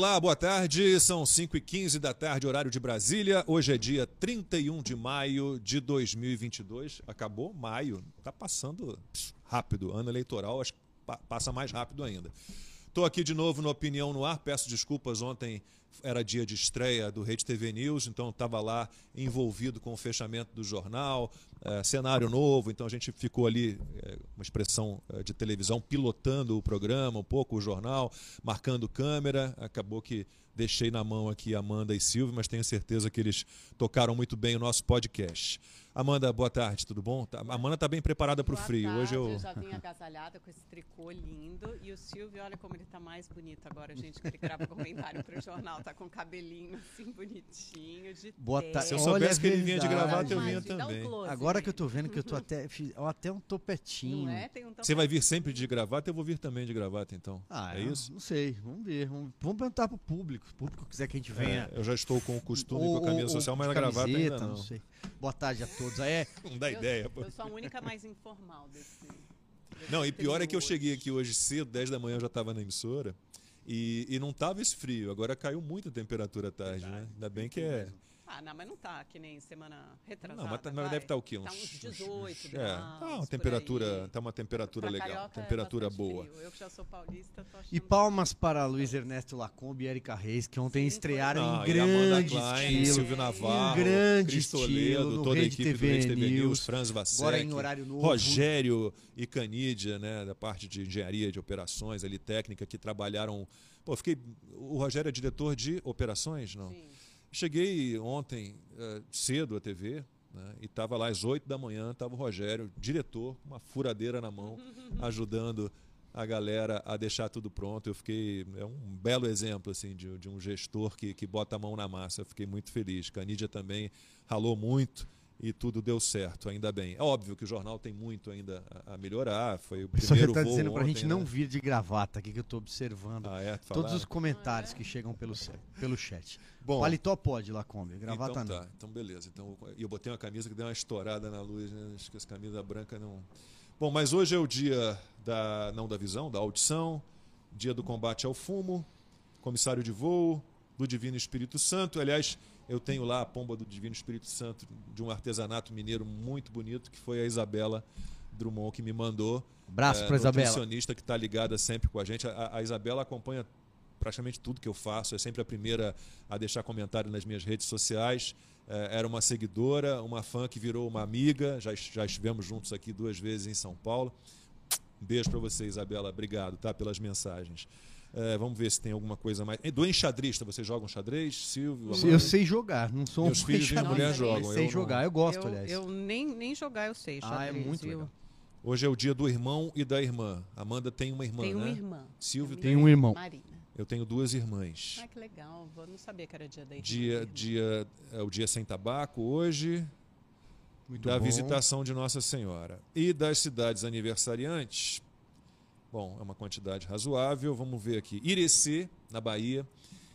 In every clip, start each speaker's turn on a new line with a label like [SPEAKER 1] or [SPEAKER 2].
[SPEAKER 1] Olá, boa tarde. São 5 e 15 da tarde, horário de Brasília. Hoje é dia 31 de maio de 2022. Acabou maio. Tá passando rápido. Ano eleitoral, acho que passa mais rápido ainda. Estou aqui de novo no Opinião no Ar. Peço desculpas, ontem era dia de estreia do Rede TV News, então estava lá envolvido com o fechamento do jornal, é, cenário novo, então a gente ficou ali, é, uma expressão é, de televisão, pilotando o programa, um pouco o jornal, marcando câmera. Acabou que deixei na mão aqui Amanda e Silvio, mas tenho certeza que eles tocaram muito bem o nosso podcast. Amanda, boa tarde, tudo bom? Tá, a Amanda está bem preparada para o frio.
[SPEAKER 2] Tarde,
[SPEAKER 1] Hoje eu...
[SPEAKER 2] eu já vim agasalhada com esse tricô lindo. E o Silvio, olha como ele está mais bonito agora, gente, que ele grava comentário para o jornal. Tá com o cabelinho assim bonitinho, de
[SPEAKER 3] Boa tarde.
[SPEAKER 1] Se eu soubesse que ele vinha de gravata, eu vinha
[SPEAKER 2] dá um
[SPEAKER 1] também.
[SPEAKER 2] close,
[SPEAKER 3] Agora que eu tô vendo que eu tô até. ó, até um topetinho.
[SPEAKER 2] Não é? Tem um
[SPEAKER 1] Você vai vir sempre de gravata, eu vou vir também de gravata, então.
[SPEAKER 3] Ah,
[SPEAKER 1] é
[SPEAKER 3] eu
[SPEAKER 1] isso?
[SPEAKER 3] Não sei, vamos ver. Vamos, vamos perguntar pro público. Se o público quiser que a gente venha.
[SPEAKER 1] É, eu já estou com o costume
[SPEAKER 3] Ou-
[SPEAKER 1] com a camisa
[SPEAKER 3] ou-
[SPEAKER 1] social,
[SPEAKER 3] ou
[SPEAKER 1] mas a gravata ainda
[SPEAKER 3] camiseta,
[SPEAKER 1] não.
[SPEAKER 3] sei. Boa tarde a todos. É,
[SPEAKER 1] Não dá
[SPEAKER 2] Eu-
[SPEAKER 1] ideia. pô.
[SPEAKER 2] Eu sou a única mais informal desse. desse
[SPEAKER 1] Não, e pior é que eu cheguei aqui hoje cedo, 10 da manhã eu já estava na emissora. E, e não tava esse frio, agora caiu muito a temperatura à tarde, né? Ainda bem que é.
[SPEAKER 2] Ah, não, mas não tá que nem semana retrasada.
[SPEAKER 1] Não, mas, tá- mas deve estar o quê? Uns,
[SPEAKER 2] Tá uns 18
[SPEAKER 1] É,
[SPEAKER 2] graus.
[SPEAKER 1] tá uma temperatura, tá uma temperatura
[SPEAKER 2] Pra
[SPEAKER 1] legal,
[SPEAKER 2] é
[SPEAKER 1] temperatura
[SPEAKER 2] bastante
[SPEAKER 1] boa.
[SPEAKER 2] frio. Eu que já sou paulista, tô achando
[SPEAKER 3] e palmas para Luiz Ernesto Lacombe e Erika Reis, que ontem
[SPEAKER 2] Sim,
[SPEAKER 3] estrearam
[SPEAKER 1] Ah,
[SPEAKER 3] em grande
[SPEAKER 1] Klein,
[SPEAKER 3] estilo.
[SPEAKER 1] Silvio Navarro,
[SPEAKER 3] Em grande
[SPEAKER 1] Cris
[SPEAKER 3] estilo,
[SPEAKER 1] toda a equipe do
[SPEAKER 3] TV
[SPEAKER 1] Rede TV News,
[SPEAKER 3] News,
[SPEAKER 1] Franz Vassek,
[SPEAKER 3] Agora em horário novo.
[SPEAKER 1] Rogério e Canídia, né, da parte de engenharia de operações ali técnica que trabalharam. Pô, fiquei o Rogério é diretor de operações, não?
[SPEAKER 2] Sim.
[SPEAKER 1] Cheguei ontem eh, cedo à TV né, e estava lá às 8 da manhã, estava o Rogério, diretor, com uma furadeira na mão, ajudando a galera a deixar tudo pronto. Eu fiquei. É um belo exemplo assim, de, de um gestor que, que bota a mão na massa. Eu fiquei muito feliz. Canídia também ralou muito e tudo deu certo, ainda bem. É óbvio que o jornal tem muito ainda a, a melhorar. Foi o primeiro
[SPEAKER 3] tá
[SPEAKER 1] voo
[SPEAKER 3] dizendo pra
[SPEAKER 1] ontem,
[SPEAKER 3] gente não
[SPEAKER 1] né?
[SPEAKER 3] vir de gravata aqui que eu tô observando.
[SPEAKER 1] Ah, é?
[SPEAKER 3] Todos os comentários que chegam pelo, pelo chat.
[SPEAKER 1] Bom,
[SPEAKER 3] Paletó pode, Lacombe. Gravata
[SPEAKER 1] então
[SPEAKER 3] não.
[SPEAKER 1] tá, então beleza. Então, e eu botei uma camisa que deu uma estourada na luz, né? Acho que essa camisa branca não. Bom, mas hoje é o dia da não da visão, da audição, dia do combate ao fumo, comissário de voo, do Divino Espírito Santo. Aliás, eu tenho lá a pomba do Divino Espírito Santo de um artesanato mineiro muito bonito, que foi a Isabela Drummond que me mandou.
[SPEAKER 3] Abraço
[SPEAKER 1] É,
[SPEAKER 3] pra Isabela.
[SPEAKER 1] nutricionista que está ligada sempre com a gente. A, a Isabela acompanha praticamente tudo que eu faço, é sempre a primeira a deixar comentário nas minhas redes sociais. É, era uma seguidora, uma fã que virou uma amiga, já, já estivemos juntos aqui duas vezes em São Paulo. Um beijo para você, Isabela, obrigado tá, pelas mensagens. É, vamos ver se tem alguma coisa mais. Do enxadrista, vocês jogam xadrez, Silvio?
[SPEAKER 3] Eu sei jogar, não sou
[SPEAKER 1] Meus
[SPEAKER 3] um
[SPEAKER 1] filhos e minha mulher jogam.
[SPEAKER 3] Sei
[SPEAKER 1] eu não.
[SPEAKER 3] jogar, eu gosto,
[SPEAKER 2] eu,
[SPEAKER 3] aliás.
[SPEAKER 2] eu nem, nem jogar eu sei,
[SPEAKER 3] ah, é
[SPEAKER 2] xadrez,
[SPEAKER 3] muito
[SPEAKER 2] viu?
[SPEAKER 3] legal.
[SPEAKER 1] Hoje é o dia do irmão e da irmã. Amanda tem uma irmã,
[SPEAKER 2] Tem uma
[SPEAKER 1] né?
[SPEAKER 2] irmã.
[SPEAKER 1] Silvio
[SPEAKER 3] Tem um irmão.
[SPEAKER 2] Marina.
[SPEAKER 1] Eu tenho duas irmãs.
[SPEAKER 2] Ah, que legal. Eu não sabia que era dia da irmã.
[SPEAKER 1] Dia, dia, é o dia sem tabaco hoje,
[SPEAKER 3] Muito
[SPEAKER 1] da
[SPEAKER 3] bom.
[SPEAKER 1] visitação de Nossa Senhora. E das cidades aniversariantes, bom, é uma quantidade razoável. Vamos ver aqui. Irecê, na Bahia.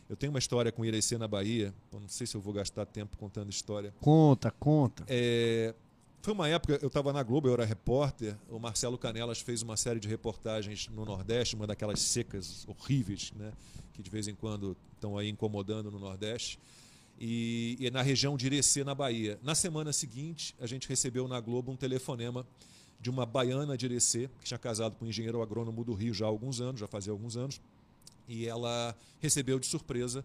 [SPEAKER 1] Eu tenho uma história com Irecê na Bahia. Eu não sei se eu vou gastar tempo contando história.
[SPEAKER 3] Conta, conta.
[SPEAKER 1] É, foi uma época, eu estava na Globo, eu era repórter. O Marcelo Canelas fez uma série de reportagens no Nordeste, uma daquelas secas horríveis, né, que de vez em quando estão aí incomodando no Nordeste. E, e na região de Irecê, na Bahia. Na semana seguinte, a gente recebeu na Globo um telefonema de uma baiana de Irecê, que tinha casado com um engenheiro agrônomo do Rio já há alguns anos, já fazia alguns anos. E ela recebeu de surpresa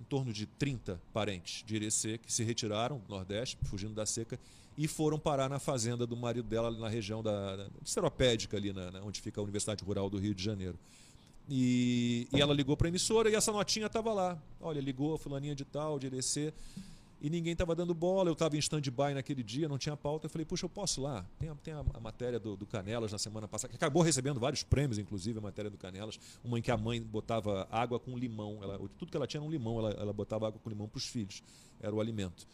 [SPEAKER 1] em torno de 30 parentes de Irecê que se retiraram do Nordeste, fugindo da seca, e foram parar na fazenda do marido dela, na região da, Seropédica, ali na, na- onde fica a Universidade Rural do Rio de Janeiro. E, e ela ligou para a emissora e essa notinha estava lá. Olha, ligou a fulaninha de tal, de Irecê, e ninguém estava dando bola. Eu estava em stand-by naquele dia, não tinha pauta. Eu falei, puxa, eu posso lá. Tem a, tem a, a matéria do, do Canelas na semana passada, que acabou recebendo vários prêmios, inclusive, a matéria do Canelas. Uma em que a mãe botava água com limão. Ela, tudo que ela tinha era um limão, ela, ela botava água com limão para os filhos. Era o alimento.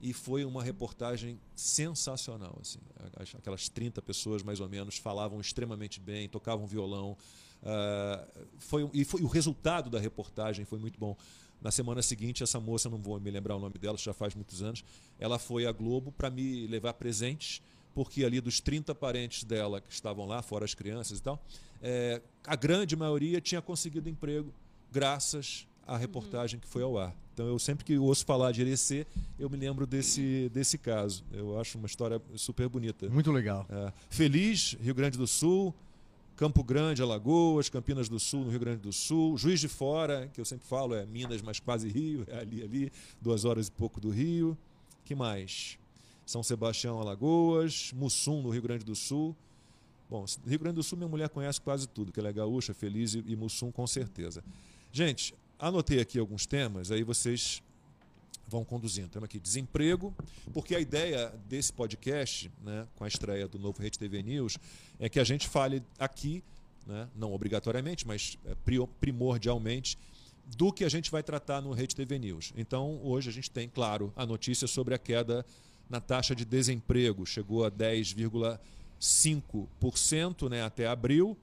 [SPEAKER 1] E foi uma reportagem sensacional. Assim. As- Aquelas 30 pessoas, mais ou menos, falavam extremamente bem, tocavam violão. Ah, foi, e foi, o resultado da reportagem foi muito bom. Na semana seguinte, essa moça, não vou me lembrar o nome dela, já faz muitos anos, ela foi à Globo para me levar presentes, porque ali dos 30 parentes dela que estavam lá, fora as crianças e tal, eh, a grande maioria tinha conseguido emprego graças à reportagem que foi ao ar. Então eu sempre que ouço falar de Irecê, eu me lembro desse, desse caso. Eu acho uma história super bonita.
[SPEAKER 3] Muito legal.
[SPEAKER 1] É, Feliz, Rio Grande do Sul, Campo Grande, Alagoas, Campinas do Sul, no Rio Grande do Sul, Juiz de Fora, que eu sempre falo é Minas, mas quase Rio, é ali, ali, duas horas e pouco do Rio. Que mais? São Sebastião, Alagoas, Mussum, no Rio Grande do Sul. Bom, Rio Grande do Sul minha mulher conhece quase tudo, que ela é gaúcha, Feliz e, e Mussum com certeza. Gente, anotei aqui alguns temas, aí vocês vão conduzindo. Temos aqui desemprego, porque a ideia desse podcast, né, com a estreia do novo Rede TV News, é que a gente fale aqui, né, não obrigatoriamente, mas é, primordialmente, do que a gente vai tratar no Rede TV News. Então, hoje a gente tem, claro, a notícia sobre a queda na taxa de desemprego. Chegou a 10,5% né, até abril.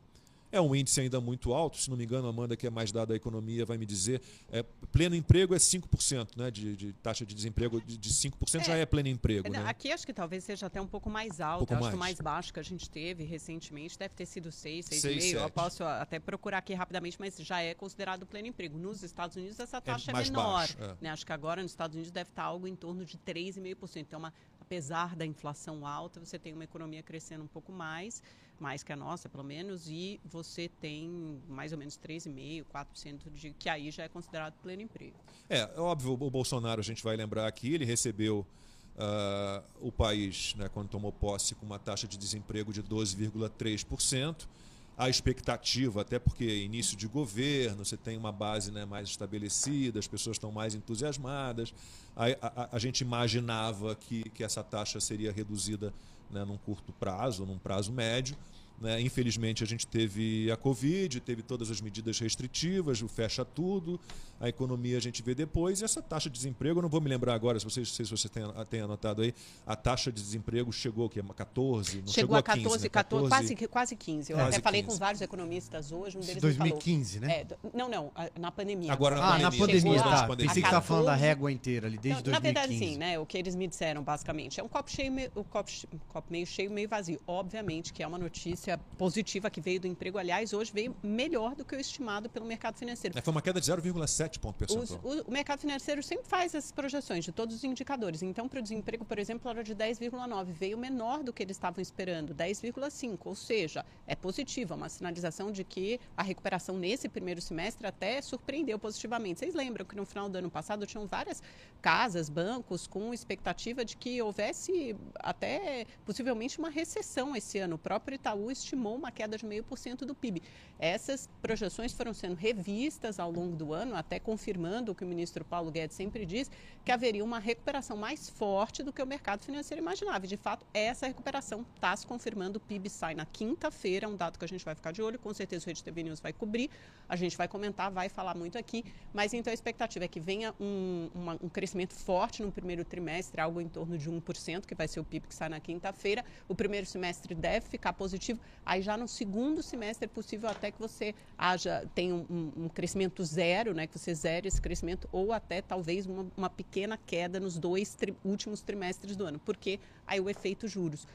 [SPEAKER 1] É um índice ainda muito alto, se não me engano, Amanda, que é mais dada à economia, vai me dizer. É, pleno emprego é 5%, né? De, de taxa de desemprego de, de 5% é, já é pleno emprego. Né?
[SPEAKER 2] Aqui acho que talvez seja até um pouco mais alto. Um pouco acho mais. que o mais baixo que a gente teve recentemente deve ter sido 6, 6,5. Eu posso até procurar aqui rapidamente, mas já é considerado pleno emprego. Nos Estados Unidos essa é taxa é, é menor. Baixo. Né? Acho que agora nos Estados Unidos deve estar algo em torno de 3,5%. Então, uma, apesar da inflação alta, você tem uma economia crescendo um pouco mais mais que a nossa, pelo menos, e você tem mais ou menos 3,5%, 4% de que aí já é considerado pleno emprego.
[SPEAKER 1] É, óbvio, o Bolsonaro, a gente vai lembrar aqui, ele recebeu uh, o país, né, quando tomou posse, com uma taxa de desemprego de 12,3%. A expectativa, até porque início de governo, você tem uma base né, mais estabelecida, as pessoas estão mais entusiasmadas. A, a, a gente imaginava que, que essa taxa seria reduzida né, num curto prazo, num prazo médio. Né? Infelizmente, a gente teve a Covid, teve todas as medidas restritivas, o fecha tudo, a economia a gente vê depois, e essa taxa de desemprego, eu não vou me lembrar agora, se vocês, se você tem, tem anotado aí, a taxa de desemprego chegou que 14, não chegou,
[SPEAKER 2] chegou a 14, 15, né? 14, quase, quase 15. Eu quase até falei 15. com vários economistas hoje, um deles
[SPEAKER 3] 2015,
[SPEAKER 2] falou, né? É, não, não, na pandemia.
[SPEAKER 1] Agora
[SPEAKER 3] na ah, pandemia. na pandemia, tá. Pensei que estava falando da régua inteira ali, desde não, 2015.
[SPEAKER 2] Na verdade, sim, né? O que eles me disseram, basicamente, é um copo cheio, o copo, copo meio cheio, meio vazio. Obviamente que é uma notícia positiva que veio do emprego, aliás, hoje veio melhor do que o estimado pelo mercado financeiro.
[SPEAKER 1] É, foi uma queda de 0,7 ponto percentual.
[SPEAKER 2] Os, o, o, mercado financeiro sempre faz essas projeções de todos os indicadores. Então, para o desemprego, por exemplo, era de 10,9, veio menor do que eles estavam esperando, 10,5. Ou seja, é positiva, uma sinalização de que a recuperação nesse primeiro semestre até surpreendeu positivamente. Vocês lembram que no final do ano passado tinham várias casas, bancos com expectativa de que houvesse até possivelmente uma recessão esse ano. O próprio Itaú estimou uma queda de 0,5% do PIB. Essas projeções foram sendo revistas ao longo do ano, até confirmando o que o ministro Paulo Guedes sempre diz, que haveria uma recuperação mais forte do que o mercado financeiro imaginava. E, de fato, essa recuperação está se confirmando. O PIB sai na quinta-feira, um dado que a gente vai ficar de olho, com certeza o Rede TV News vai cobrir, a gente vai comentar, vai falar muito aqui, mas então a expectativa é que venha um, uma, um crescimento forte no primeiro trimestre, algo em torno de 1%, que vai ser o PIB que sai na quinta-feira. O primeiro semestre deve ficar positivo, aí já no segundo semestre é possível até que você haja, tenha um, um crescimento zero, né, que você zere esse crescimento, ou até talvez uma, uma pequena queda nos dois tri, últimos trimestres do ano, porque aí o efeito juros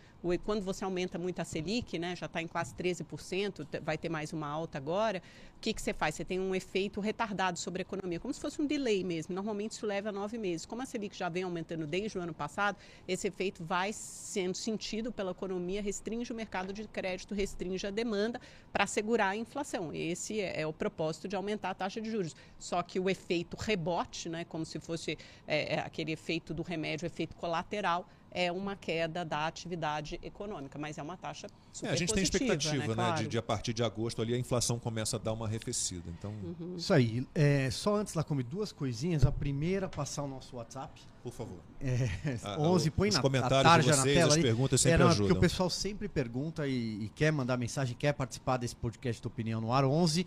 [SPEAKER 2] quando você aumenta muito a Selic, né, já está em quase 13%, vai ter mais uma alta agora, o que, que você faz? Você tem um efeito retardado sobre a economia, como se fosse um delay mesmo. Normalmente isso leva nove meses. Como a Selic já vem aumentando desde o ano passado, esse efeito vai sendo sentido pela economia, restringe o mercado de crédito, restringe a demanda para segurar a inflação. Esse é, é, o propósito de aumentar a taxa de juros. Só que o efeito rebote, né, como se fosse é, é aquele efeito do remédio, efeito colateral, é uma queda da atividade econômica, mas é uma taxa super
[SPEAKER 1] é, A gente
[SPEAKER 2] positiva,
[SPEAKER 1] tem expectativa, né, né claro. de, de, a partir de agosto ali a inflação começa a dar uma arrefecida. Então...
[SPEAKER 3] Uhum. Isso aí. É, só antes lá comer duas coisinhas. A primeira, passar o nosso WhatsApp.
[SPEAKER 1] Por favor.
[SPEAKER 3] É, ah, 11, põe na
[SPEAKER 1] comentários de vocês, as perguntas sempre é, não, ajudam.
[SPEAKER 3] Porque o pessoal sempre pergunta e, e, quer mandar mensagem, quer participar desse podcast de opinião no ar. 11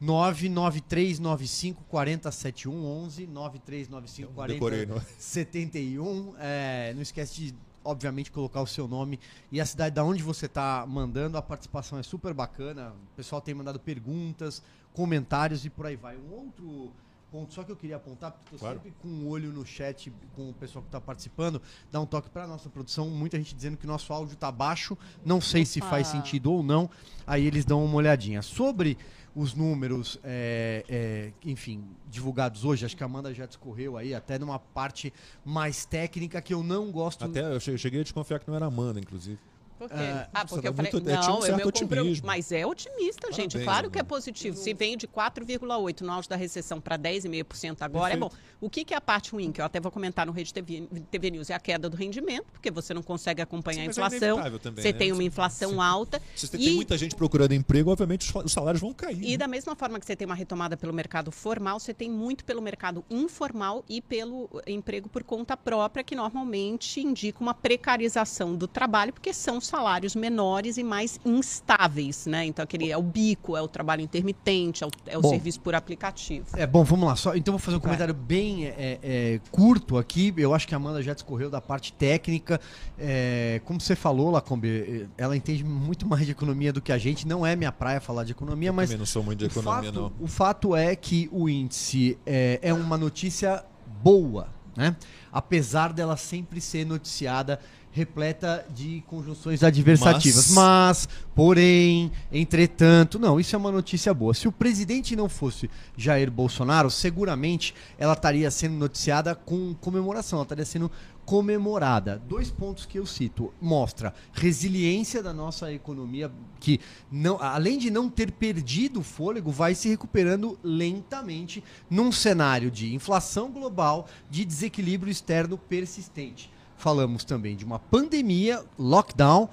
[SPEAKER 3] 99395 4071 11 9395 4071 é, não esquece de obviamente colocar o seu nome e a cidade da onde você está mandando a participação é super bacana o pessoal tem mandado perguntas comentários e por aí vai um outro ponto só que eu queria apontar, porque estou claro. sempre com um olho no chat com o pessoal que está participando, dá um toque para nossa produção. Muita gente dizendo que o nosso áudio está baixo, não sei Opa. se faz sentido ou não. Aí eles dão uma olhadinha. Sobre os números, é, é, enfim, divulgados hoje, acho que a Amanda já discorreu aí, até numa parte mais técnica que eu não gosto.
[SPEAKER 1] Até eu cheguei a desconfiar que não era Amanda, inclusive.
[SPEAKER 2] Por quê? Uh, ah, porque eu falei, muito, não, um é meu otimismo. Mas é otimista, Parabéns, gente. Claro que é positivo. Se vem de 4,8 no auge da recessão para 10,5% agora, Perfeito. é bom. O que, que, é a parte ruim, que eu até vou comentar no Rede TV, TV News, é a queda do rendimento, porque você não consegue acompanhar Sim, a é inflação. É também, você né? tem uma inflação Sim. alta.
[SPEAKER 1] Se você e... tem muita gente procurando emprego, obviamente os salários vão cair.
[SPEAKER 2] E né? da mesma forma que você tem uma retomada pelo mercado formal, você tem muito pelo mercado informal e pelo emprego por conta própria, que normalmente indica uma precarização do trabalho, porque são salários menores e mais instáveis, né? Então aquele é o bico, é o trabalho intermitente, é o, é o bom, serviço por aplicativo.
[SPEAKER 3] É bom, vamos lá. Só, então vou fazer um comentário bem bem é, é, curto aqui. Eu acho que a Amanda já discorreu da parte técnica. É, como você falou, Lacombe, ela entende muito mais de economia do que a gente. Não é minha praia falar de economia,
[SPEAKER 1] Eu
[SPEAKER 3] mas.
[SPEAKER 1] Também não sou muito de economia,
[SPEAKER 3] fato,
[SPEAKER 1] não.
[SPEAKER 3] O fato é que o índice é, é uma notícia boa, né? Apesar dela sempre ser noticiada repleta de conjunções adversativas. Mas... Mas, porém, entretanto, não, isso é uma notícia boa. Se o presidente não fosse Jair Bolsonaro, seguramente ela estaria sendo noticiada com comemoração, ela estaria sendo comemorada. Dois pontos que eu cito. Mostra resiliência da nossa economia, que não, além de não ter perdido o fôlego, vai se recuperando lentamente num cenário de inflação global, de desequilíbrio externo persistente falamos também de uma pandemia, lockdown.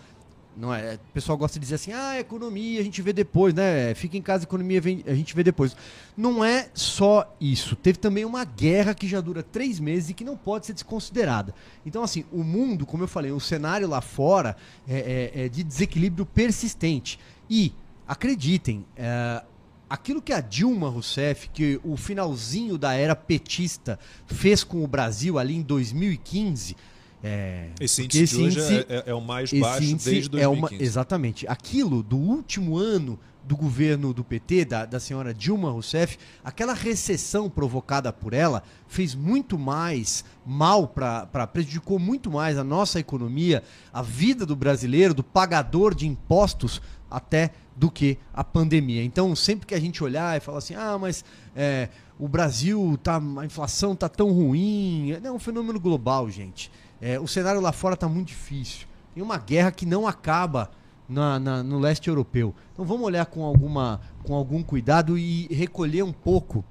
[SPEAKER 3] Não é, o pessoal gosta de dizer assim, ah, economia a gente vê depois, né? Fica em casa, economia a gente vê depois. Não é só isso. Teve também uma guerra que já dura três meses e que não pode ser desconsiderada. Então, assim, o mundo, como eu falei, o cenário lá fora é, é, é de desequilíbrio persistente. E, acreditem, é, aquilo que a Dilma Rousseff, que o finalzinho da era petista, fez com o Brasil ali em 2015
[SPEAKER 1] é, esse índice esse de hoje índice, é, é, é, o mais baixo desde 2015. É uma,
[SPEAKER 3] exatamente. Aquilo do último ano do governo do PT, da, da senhora Dilma Rousseff, aquela recessão provocada por ela fez muito mais mal para prejudicou muito mais a nossa economia, a vida do brasileiro, do pagador de impostos, até do que a pandemia. Então, sempre que a gente olhar e falar assim, ah, mas é, o Brasil tá, a inflação tá tão ruim, é um fenômeno global, gente. É, o cenário lá fora está muito difícil. Tem uma guerra que não acaba na, na, no leste europeu. Então vamos olhar com, alguma, com algum cuidado e recolher um pouco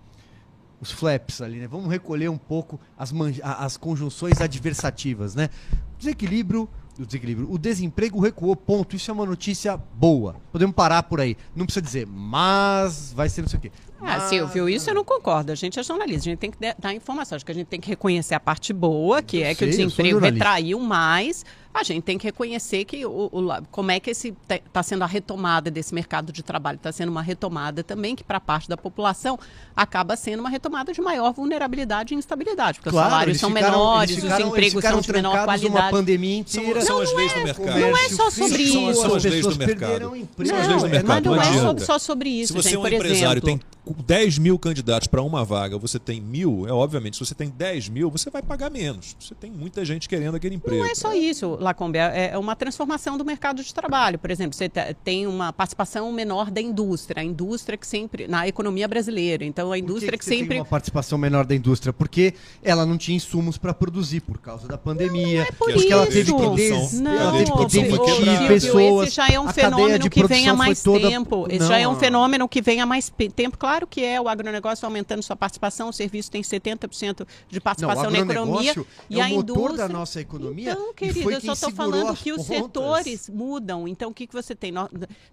[SPEAKER 3] os flaps ali, né? Vamos recolher um pouco as, as conjunções adversativas, né? Desequilíbrio, o desequilíbrio. O desemprego recuou, ponto. Isso é uma notícia boa. Podemos parar por aí. Não precisa dizer, mas vai ser não sei o quê.
[SPEAKER 2] Ah, Silvio, isso eu não concordo. A gente é jornalista, a gente tem que dar informação. Acho que a gente tem que reconhecer a parte boa, que eu é sei, que o desemprego retraiu mais a gente tem que reconhecer que o, o como é que esse está sendo a retomada desse mercado de trabalho, está sendo uma retomada também que para parte da população acaba sendo uma retomada de maior vulnerabilidade e instabilidade, porque claro, os salários são ficaram, menores, ficaram, os empregos são de menor qualidade.
[SPEAKER 3] Uma pandemia inteira.
[SPEAKER 1] São, são as leis é, do mercado.
[SPEAKER 2] Não é só sobre
[SPEAKER 1] são,
[SPEAKER 2] isso.
[SPEAKER 1] São as leis do mercado. Não,
[SPEAKER 2] são as leis do mercado. Não, não é só sobre isso.
[SPEAKER 1] Se você
[SPEAKER 2] gente,
[SPEAKER 1] é um empresário, exemplo, tem 10 mil candidatos para uma vaga, você tem mil, é obviamente, se você tem 10 mil, você vai pagar menos. Você tem muita gente querendo aquele emprego.
[SPEAKER 2] Não é só isso, Lacombe, é, é uma transformação do mercado de trabalho. Por exemplo, você tem uma participação menor da indústria, a indústria que sempre, na economia brasileira. Então, a indústria
[SPEAKER 3] que,
[SPEAKER 2] que, que sempre.
[SPEAKER 3] Tem uma participação menor da indústria, porque ela não tinha insumos para produzir por causa da pandemia. Não,
[SPEAKER 2] não é por porque isso. ela teve que, des... não, ela teve que demitir pessoas. Esse já é um fenômeno que vem há mais toda... tempo. Esse não, já é um fenômeno que vem há mais tempo. Claro que é o agronegócio aumentando sua participação, o serviço tem 70% de participação não, na economia.
[SPEAKER 3] É e
[SPEAKER 2] a
[SPEAKER 3] o motor
[SPEAKER 2] indústria...
[SPEAKER 3] da nossa economia.
[SPEAKER 2] Então, querido, eu só estou falando que os setores mudam. Então, o que, que você tem?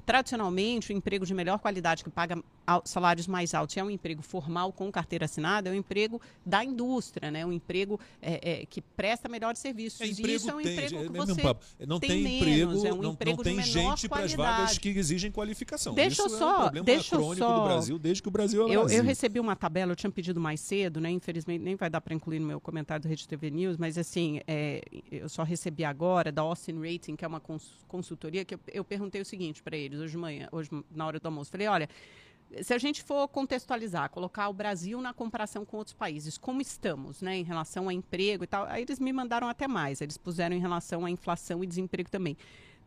[SPEAKER 2] Tradicionalmente, o emprego de melhor qualidade, que paga salários mais altos, é um emprego formal com carteira assinada, é um emprego da indústria, né? um emprego é, é, que presta melhores serviços. É,
[SPEAKER 1] e
[SPEAKER 2] isso é um
[SPEAKER 1] tem,
[SPEAKER 2] emprego
[SPEAKER 1] é
[SPEAKER 2] que você
[SPEAKER 1] não
[SPEAKER 2] tem,
[SPEAKER 1] tem
[SPEAKER 2] menos,
[SPEAKER 1] emprego,
[SPEAKER 2] é um
[SPEAKER 1] não,
[SPEAKER 2] emprego
[SPEAKER 1] não tem gente
[SPEAKER 2] para
[SPEAKER 1] as vagas que exigem qualificação.
[SPEAKER 2] Deixa
[SPEAKER 1] isso
[SPEAKER 2] eu só,
[SPEAKER 1] é um
[SPEAKER 2] deixa eu só.
[SPEAKER 1] do Brasil desde que o Brasil é
[SPEAKER 2] eu, eu recebi uma tabela, eu tinha pedido mais cedo, né? Infelizmente nem vai dar para incluir no meu comentário do Rede TV News, mas assim, é, eu só recebi agora da Austin Rating, que é uma consultoria, que eu, eu perguntei o seguinte para eles hoje de manhã, hoje na hora do almoço. Falei, olha, se a gente for contextualizar, colocar o Brasil na comparação com outros países, como estamos, né, em relação a emprego e tal, aí eles me mandaram até mais, eles puseram em relação à inflação e desemprego também.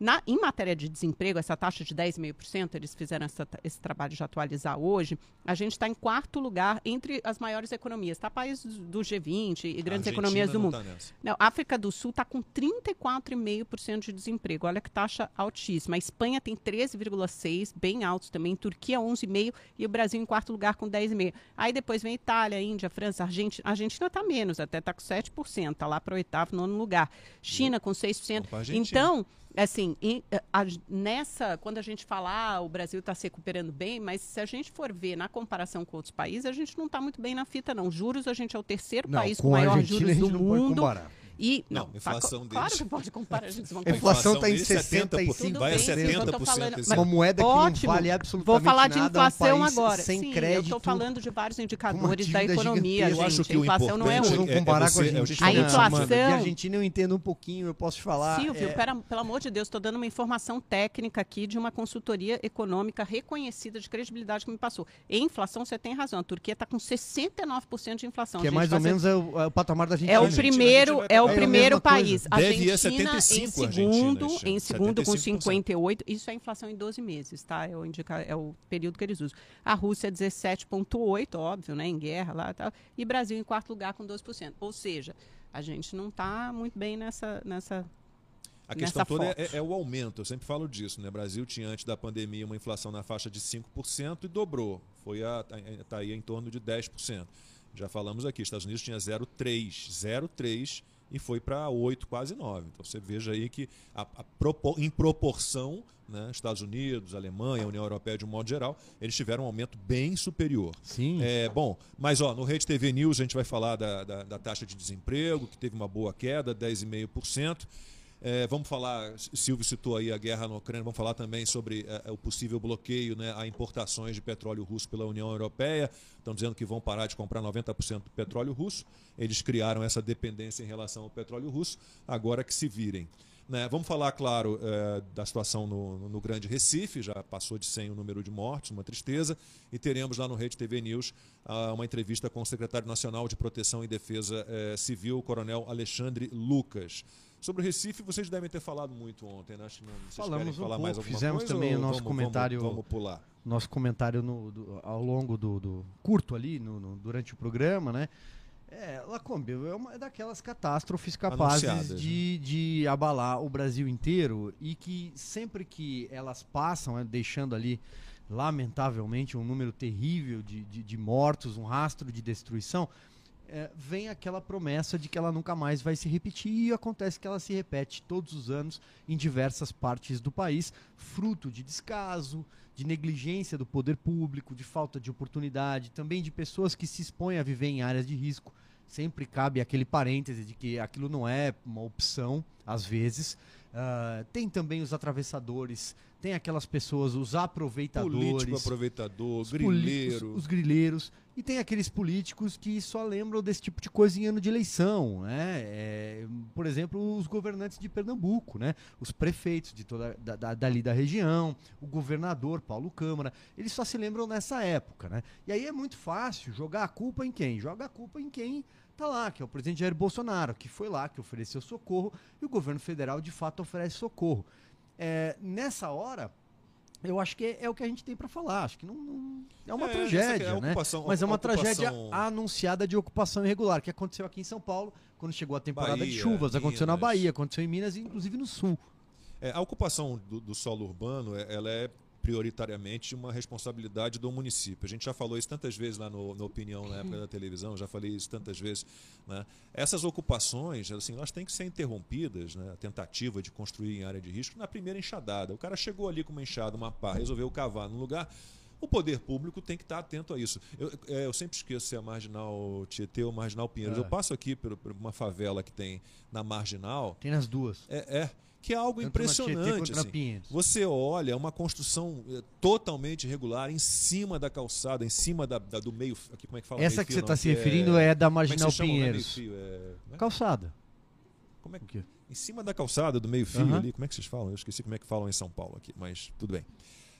[SPEAKER 2] Na, em matéria de desemprego, essa taxa de 10,5%, eles fizeram essa, esse trabalho de atualizar hoje, a gente está em quarto lugar entre as maiores economias. Está país do G20 e grandes economias do mundo. Tá não, África do Sul está com 34,5% de desemprego. Olha que taxa altíssima. A Espanha tem 13,6%, bem altos também. Turquia 11,5% e o Brasil em quarto lugar com 10,5%. Aí depois vem Itália, Índia, França, Argentina. A Argentina está menos, até está com 7%. Está lá para o oitavo, nono lugar. China com 6%. Então assim, a, nessa, quando a gente falar ah, o Brasil está se recuperando bem, mas se a gente for ver na comparação com outros países, a gente não está muito bem na fita, não. Juros, a gente é o terceiro não, país com, com maior juros do mundo.
[SPEAKER 1] E, não, não inflação deles.
[SPEAKER 2] Claro que pode comparar, a gente
[SPEAKER 3] A inflação está em 65%.
[SPEAKER 1] Vai a 70%.
[SPEAKER 3] Falando, uma moeda ótimo, que não vale absolutamente
[SPEAKER 2] Vou falar de
[SPEAKER 3] nada,
[SPEAKER 2] inflação
[SPEAKER 3] um
[SPEAKER 2] agora.
[SPEAKER 3] Sem
[SPEAKER 2] Sim,
[SPEAKER 3] crédito,
[SPEAKER 2] eu estou falando de vários indicadores da economia, gente. Eu acho que a inflação não é
[SPEAKER 3] um. Vamos comparar
[SPEAKER 2] com a
[SPEAKER 3] Argentina.
[SPEAKER 2] A inflação... De
[SPEAKER 3] Argentina eu entendo um pouquinho, eu posso te falar.
[SPEAKER 2] Silvio, é... pera, pelo amor de Deus, estou dando uma informação técnica aqui de uma consultoria econômica reconhecida de credibilidade que me passou. Em inflação, você tem razão. A Turquia está com 69% de inflação.
[SPEAKER 3] Que é mais ou menos é o, patamar da Argentina.
[SPEAKER 2] É o primeiro, é o primeiro país país.
[SPEAKER 1] Deve
[SPEAKER 2] Argentina,
[SPEAKER 1] ir a 75,
[SPEAKER 2] em segundo, em segundo com 58. Isso é inflação em 12 meses, tá? É o, indica, é o período que eles usam. A Rússia 17,8, óbvio, né? Em guerra lá tal. E Brasil em quarto lugar com 12%. Ou seja, a gente não está muito bem nessa, nessa
[SPEAKER 1] a questão toda é, é, o aumento, eu sempre falo disso, né? O Brasil tinha antes da pandemia uma inflação na faixa de 5% e dobrou. Foi a, tá aí em torno de 10%. Já falamos aqui, Estados Unidos tinha 0,3, 0,3 e foi para 8, quase 9. Então você veja aí que a, a em proporção, né, Estados Unidos, Alemanha, União Europeia de um modo geral, eles tiveram um aumento bem superior.
[SPEAKER 3] Sim.
[SPEAKER 1] É, bom, mas ó, no Rede TV News a gente vai falar da, da, da taxa de desemprego, que teve uma boa queda, 10,5%. É, vamos falar, Silvio citou aí a guerra na Ucrânia, vamos falar também sobre é, o possível bloqueio né, a importações de petróleo russo pela União Europeia. Estão dizendo que vão parar de comprar 90% do petróleo russo. Eles criaram essa dependência em relação ao petróleo russo, agora que se virem. Né? Vamos falar, claro, é, da situação no, no, Grande Recife, já passou de 100 o número de mortes, uma tristeza, e teremos lá no Rede TV News ah, uma entrevista com o secretário nacional de Proteção e Defesa é, Civil, coronel Alexandre Lucas. Sobre o Recife, vocês devem ter falado muito ontem, né? Acho que não, vocês
[SPEAKER 3] Falamos
[SPEAKER 1] falar
[SPEAKER 3] um
[SPEAKER 1] mais
[SPEAKER 3] pouco, fizemos também o nosso
[SPEAKER 1] vamos,
[SPEAKER 3] comentário.
[SPEAKER 1] Vamos, vamos, pular.
[SPEAKER 3] Nosso comentário no, do, ao longo do, do curto ali, no, no, durante o programa, né? É, Lacombe é uma é daquelas catástrofes capazes de, né? de abalar o Brasil inteiro e que sempre que elas passam, né, deixando ali, lamentavelmente, um número terrível de, de, de mortos, um rastro de destruição, é, vem aquela promessa de que ela nunca mais vai se repetir e acontece que ela se repete todos os anos em diversas partes do país, fruto de descaso, de negligência do poder público, de falta de oportunidade, também de pessoas que se expõem a viver em áreas de risco. Sempre cabe aquele parêntese de que aquilo não é uma opção, às vezes. Uh, tem também os atravessadores, tem aquelas pessoas, os aproveitadores.
[SPEAKER 1] Político aproveitador, os grileiro.
[SPEAKER 3] Os grileiros. E tem aqueles políticos que só lembram desse tipo de coisa em ano de eleição, né? É, por exemplo, os governantes de Pernambuco, né? Os prefeitos de toda da, da, dali da região, o governador Paulo Câmara, eles só se lembram nessa época, né? E aí é muito fácil jogar a culpa em quem? Joga a culpa em quem tá lá, que é o presidente Jair Bolsonaro, que foi lá, que ofereceu socorro, e o governo federal de fato oferece socorro. É, nessa hora, eu acho que é, é, o que a gente tem para falar. Acho que não, não é uma é, tragédia, é né? Mas é uma tragédia anunciada de ocupação irregular, que aconteceu aqui em São Paulo, quando chegou a temporada Bahia, de chuvas, Minas. aconteceu na Bahia, aconteceu em Minas e inclusive no Sul.
[SPEAKER 1] É, a ocupação do, do, solo urbano, é, ela é prioritariamente uma responsabilidade do município. A gente já falou isso tantas vezes lá no, no Opinião, na época da televisão, já falei isso tantas vezes. Né? Essas ocupações, assim, elas têm que ser interrompidas, né? a tentativa de construir em área de risco, na primeira enxadada. O cara chegou ali com uma enxada, uma pá, resolveu cavar no lugar, o poder público tem que estar atento a isso. Eu, é, eu sempre esqueço se é a Marginal Tietê ou Marginal Pinheiros. É. Eu passo aqui por, por, uma favela que tem na Marginal.
[SPEAKER 3] Tem nas duas.
[SPEAKER 1] É, é que é algo Tanto impressionante. Assim. Você olha uma construção eh, totalmente irregular em cima da calçada, em cima da, da do meio. Aqui, como é que fala?
[SPEAKER 3] Essa que você está se referindo é, é da é Marginal é Pinheiros.
[SPEAKER 1] Fio, é,
[SPEAKER 3] né? Calçada.
[SPEAKER 1] Como é que? Em cima da calçada, do meio fio ali, como é que vocês falam? Eu esqueci como é que falam em São Paulo aqui, mas tudo bem.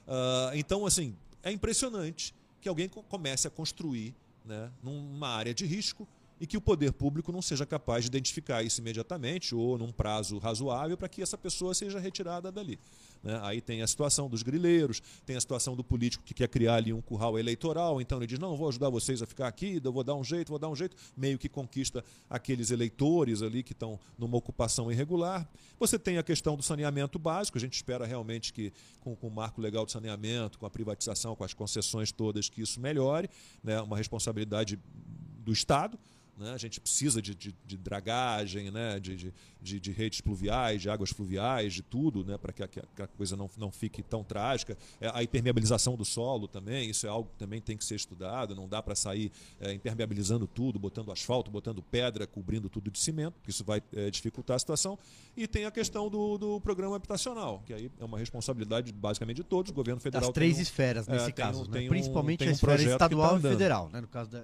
[SPEAKER 1] Uh, então, assim, é impressionante que alguém comece a construir né, numa área de risco e que o poder público não seja capaz de identificar isso imediatamente ou num prazo razoável para que essa pessoa seja retirada dali. Né? Aí tem a situação dos grileiros, tem a situação do político que quer criar ali um curral eleitoral, então ele diz: não, vou ajudar vocês a ficar aqui, vou dar um jeito, vou dar um jeito, meio que conquista aqueles eleitores ali que estão numa ocupação irregular. Você tem a questão do saneamento básico, a gente espera realmente que com, com o marco legal de saneamento, com a privatização, com as concessões todas, que isso melhore, né? uma responsabilidade do Estado. Né? A gente precisa de, de, de dragagem, né? de, de, de, redes pluviais, de águas fluviais, de tudo, né? para que, que, a coisa não, não fique tão trágica. É, a impermeabilização do solo também, isso é algo que também tem que ser estudado. Não dá para sair é, impermeabilizando tudo, botando asfalto, botando pedra, cobrindo tudo de cimento, porque isso vai é, dificultar a situação. E tem a questão do, do programa habitacional, que aí é uma responsabilidade basicamente de todos. O governo federal.
[SPEAKER 3] Das três
[SPEAKER 1] um,
[SPEAKER 3] esferas nesse caso,
[SPEAKER 1] um,
[SPEAKER 3] né? principalmente um, a esfera estadual tá e federal, né? no caso da,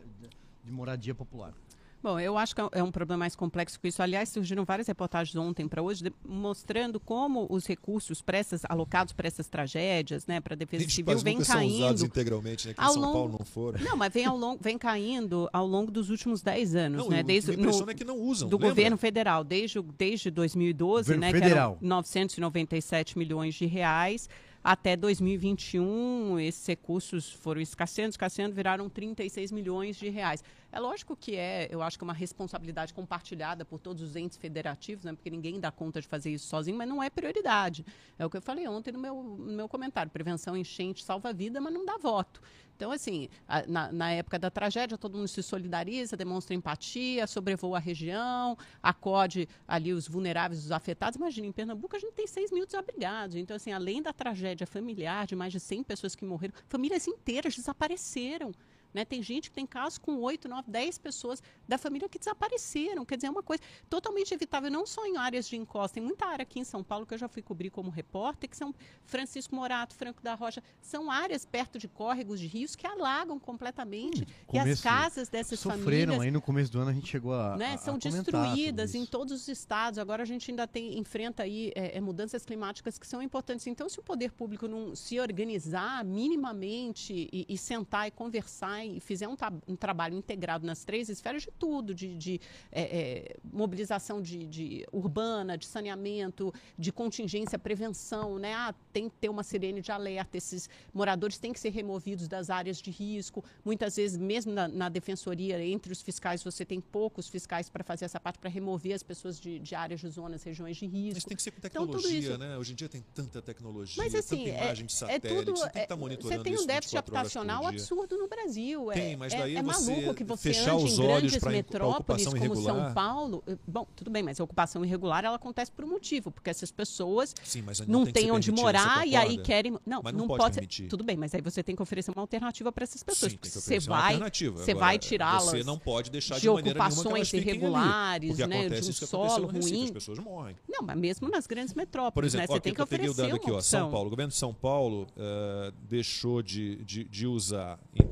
[SPEAKER 3] de moradia popular.
[SPEAKER 2] Bom, eu acho que é um problema mais complexo que isso. Aliás, surgiram várias reportagens ontem para hoje de, mostrando como os recursos para essas, alocados para essas tragédias, né, para a defesa
[SPEAKER 1] Gente,
[SPEAKER 2] civil, vem caindo. São usados
[SPEAKER 1] integralmente, né, que ao em São longo, Paulo não foram.
[SPEAKER 2] Não, mas vem, ao longo, vem caindo ao longo dos últimos 10 anos,
[SPEAKER 1] não,
[SPEAKER 2] né?
[SPEAKER 1] Desde no, é que não usam,
[SPEAKER 2] do
[SPEAKER 1] lembra?
[SPEAKER 2] governo federal, desde, desde 2012, governo né, federal. que eram 997 milhões de reais até 2021, esses recursos foram escasseando, escasseando, viraram 36 milhões de reais. É lógico que é, eu acho que é uma responsabilidade compartilhada por todos os entes federativos, né, porque ninguém dá conta de fazer isso sozinho, mas não é prioridade. É o que eu falei ontem no meu, no meu comentário. Prevenção, enchente, salva vida, mas não dá voto. Então, assim, a, na, na, época da tragédia, todo mundo se solidariza, demonstra empatia, sobrevoa a região, acode ali os vulneráveis, os afetados. Imagina, em Pernambuco a gente tem 6 mil desabrigados. Então, assim, além da tragédia familiar de mais de 100 pessoas que morreram, famílias inteiras desapareceram. Né? Tem gente que tem casos com 8, 9, 10 pessoas da família que desapareceram. Quer dizer, é uma coisa totalmente evitável, não só em áreas de encosta. Tem muita área aqui em São Paulo que eu já fui cobrir como repórter, que são Francisco Morato, Franco da Rocha. São áreas perto de córregos, de rios, que alagam completamente. Hum, e as casas dessas
[SPEAKER 3] sofreram,
[SPEAKER 2] famílias...
[SPEAKER 3] Sofreram, aí no começo do ano a gente chegou a
[SPEAKER 2] né,
[SPEAKER 3] a,
[SPEAKER 2] São
[SPEAKER 3] a
[SPEAKER 2] destruídas em todos os estados. Agora a gente ainda tem, enfrenta aí é, é, mudanças climáticas que são importantes. Então, se o poder público não se organizar minimamente e, e sentar e conversar e fizer um, um trabalho integrado nas três esferas de tudo, de, de é, é, mobilização de, de, urbana, de saneamento, de contingência, prevenção, né? Ah, tem que ter uma sirene de alerta, esses moradores têm que ser removidos das áreas de risco. Muitas vezes, mesmo na, na defensoria, entre os fiscais, você tem poucos fiscais para fazer essa parte, para remover as pessoas de, de, áreas de zonas, regiões de risco.
[SPEAKER 1] Mas tem que ser com tecnologia, então, né? Hoje em dia tem tanta tecnologia,
[SPEAKER 2] mas, assim,
[SPEAKER 1] tanta imagem de satélite,
[SPEAKER 2] é, é tudo,
[SPEAKER 1] você tem que estar tá monitorando
[SPEAKER 2] Você tem um déficit habitacional absurdo no Brasil.
[SPEAKER 1] Tem, mas daí
[SPEAKER 2] é, é
[SPEAKER 1] maluco
[SPEAKER 2] que você
[SPEAKER 1] fechar
[SPEAKER 2] ande
[SPEAKER 1] os
[SPEAKER 2] em
[SPEAKER 1] olhos
[SPEAKER 2] grandes metrópoles como
[SPEAKER 1] irregular.
[SPEAKER 2] São Paulo. Eh, bom, tudo bem, mas a ocupação irregular ela acontece por um motivo, porque essas pessoas
[SPEAKER 1] Sim,
[SPEAKER 2] não,
[SPEAKER 1] não
[SPEAKER 2] têm onde morar e aí
[SPEAKER 1] querem.
[SPEAKER 2] Não,
[SPEAKER 1] mas
[SPEAKER 2] não,
[SPEAKER 1] não
[SPEAKER 2] pode.
[SPEAKER 1] permitir.
[SPEAKER 2] tudo bem, mas aí você tem que oferecer uma alternativa para essas pessoas.
[SPEAKER 1] Sim,
[SPEAKER 2] porque
[SPEAKER 1] você
[SPEAKER 2] vai, você vai tirá-las.
[SPEAKER 1] Você não pode deixar
[SPEAKER 2] de, ocupações irregulares,
[SPEAKER 1] ali,
[SPEAKER 2] né, de um solo ruim.
[SPEAKER 1] as pessoas morrem.
[SPEAKER 2] Não, mas mesmo nas grandes metrópoles,
[SPEAKER 1] Por exemplo,
[SPEAKER 2] né, você tem que oferecer
[SPEAKER 1] o dado
[SPEAKER 2] uma
[SPEAKER 1] aqui, ó. São Paulo, o governo de São Paulo uh, deixou de, de, usar em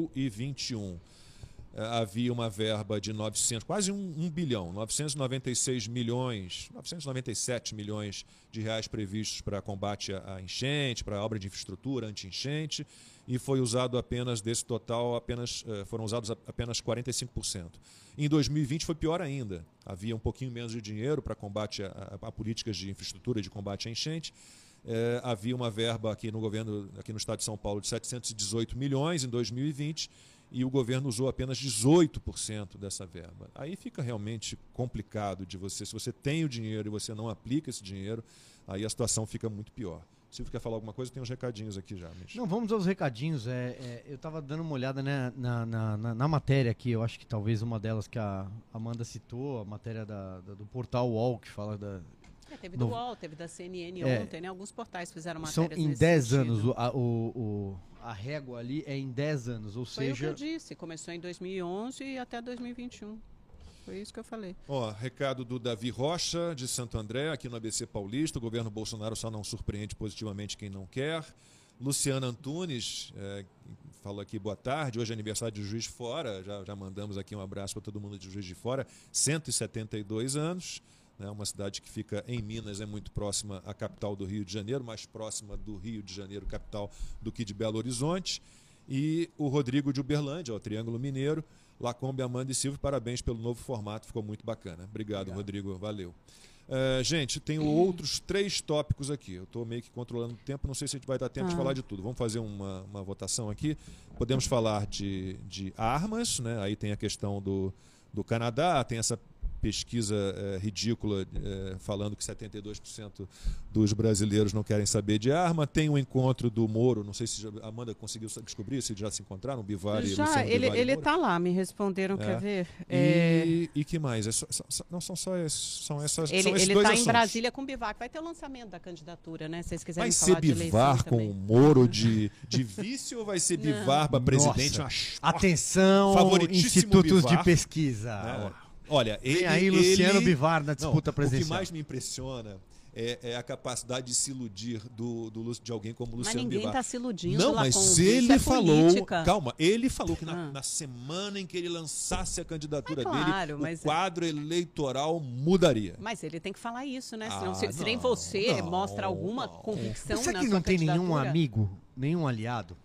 [SPEAKER 1] 2021 havia uma verba de 900, quase um, um, bilhão, 996 milhões, 997 milhões de reais previstos para combate à enchente, para obra de infraestrutura anti-enchente, e foi usado apenas desse total, apenas foram usados apenas 45%. Em 2020 foi pior ainda. Havia um pouquinho menos de dinheiro para combate a, a, a, políticas de infraestrutura e de combate à enchente. É, havia uma verba aqui no governo, aqui no estado de São Paulo, de 718 milhões em 2020 e o governo usou apenas 18% dessa verba. Aí fica realmente complicado de você, se você tem o dinheiro e você não aplica esse dinheiro, aí a situação fica muito pior. Silvio quer falar alguma coisa? Tem uns recadinhos aqui já.
[SPEAKER 3] Não, vamos aos recadinhos. É, é eu estava dando uma olhada né, na, na, na, na, matéria aqui, eu acho que talvez uma delas que a Amanda citou, a matéria da, da do portal UOL, que fala da,
[SPEAKER 2] é, teve do UOL, teve da CNN é, ontem, né? Alguns portais fizeram matérias
[SPEAKER 3] São em 10 anos, o, a, o, o, a régua ali é em 10 anos, ou
[SPEAKER 2] Foi
[SPEAKER 3] seja...
[SPEAKER 2] Foi o que eu disse, começou em 2011 e até 2021. Foi isso que eu falei.
[SPEAKER 1] Ó, recado do Davi Rocha, de Santo André, aqui no ABC Paulista. O governo Bolsonaro só não surpreende positivamente quem não quer. Luciana Antunes é, falou aqui boa tarde. Hoje é aniversário de Juiz de Fora. Já, já mandamos aqui um abraço para todo mundo de Juiz de Fora. 172 anos. Né, uma cidade que fica em Minas, é muito próxima à capital do Rio de Janeiro, mais próxima do Rio de Janeiro, capital, do que de Belo Horizonte. E o Rodrigo de Uberlândia, o Triângulo Mineiro, Lacombe, Amanda e Silvio, parabéns pelo novo formato, ficou muito bacana. Obrigado, Obrigado. Rodrigo, valeu. Uh, gente, tenho outros três tópicos aqui. Eu estou meio que controlando o tempo, não sei se a gente vai dar tempo ah. de falar de tudo. Vamos fazer uma, uma votação aqui. Podemos falar de, de armas, né? aí tem a questão do, do Canadá, tem essa pesquisa é, ridícula é, falando que 72% dos brasileiros não querem saber de arma. Tem o um encontro do Moro, não sei se a Amanda conseguiu descobrir, se já se encontraram, o Bivar e
[SPEAKER 2] já,
[SPEAKER 1] Luciano
[SPEAKER 2] ele,
[SPEAKER 1] Bivar
[SPEAKER 2] ele está lá, me responderam, é. quer ver?
[SPEAKER 1] E, e que mais? É só, não são só esses, são essas
[SPEAKER 2] Ele
[SPEAKER 1] está
[SPEAKER 2] em Brasília com o Bivar, vai ter o lançamento da candidatura, né? Se vocês quiserem
[SPEAKER 1] vai falar ser Bivar com o Moro de, de vice ou vai ser Bivar para presidente?
[SPEAKER 3] Atenção, institutos Bivar, de pesquisa.
[SPEAKER 1] Né? Olha,
[SPEAKER 3] ele, Vem aí Luciano ele... Bivar na disputa
[SPEAKER 1] não,
[SPEAKER 3] presidencial.
[SPEAKER 1] O que mais me impressiona é, é, a capacidade de se iludir do, do, de alguém como Luciano
[SPEAKER 2] Bivar. Mas ninguém
[SPEAKER 1] está
[SPEAKER 2] se iludindo
[SPEAKER 1] Não,
[SPEAKER 2] mas
[SPEAKER 1] ele
[SPEAKER 2] é
[SPEAKER 1] falou...
[SPEAKER 2] Política.
[SPEAKER 1] Calma, ele falou que na, ah. na, semana em que ele lançasse a candidatura é claro, dele, o quadro é... eleitoral mudaria.
[SPEAKER 2] Mas ele tem que falar isso, né? Senão, ah, se, se, nem você não, mostra alguma
[SPEAKER 3] não.
[SPEAKER 2] convicção
[SPEAKER 3] Será
[SPEAKER 2] na
[SPEAKER 3] que não tem nenhum amigo, nenhum aliado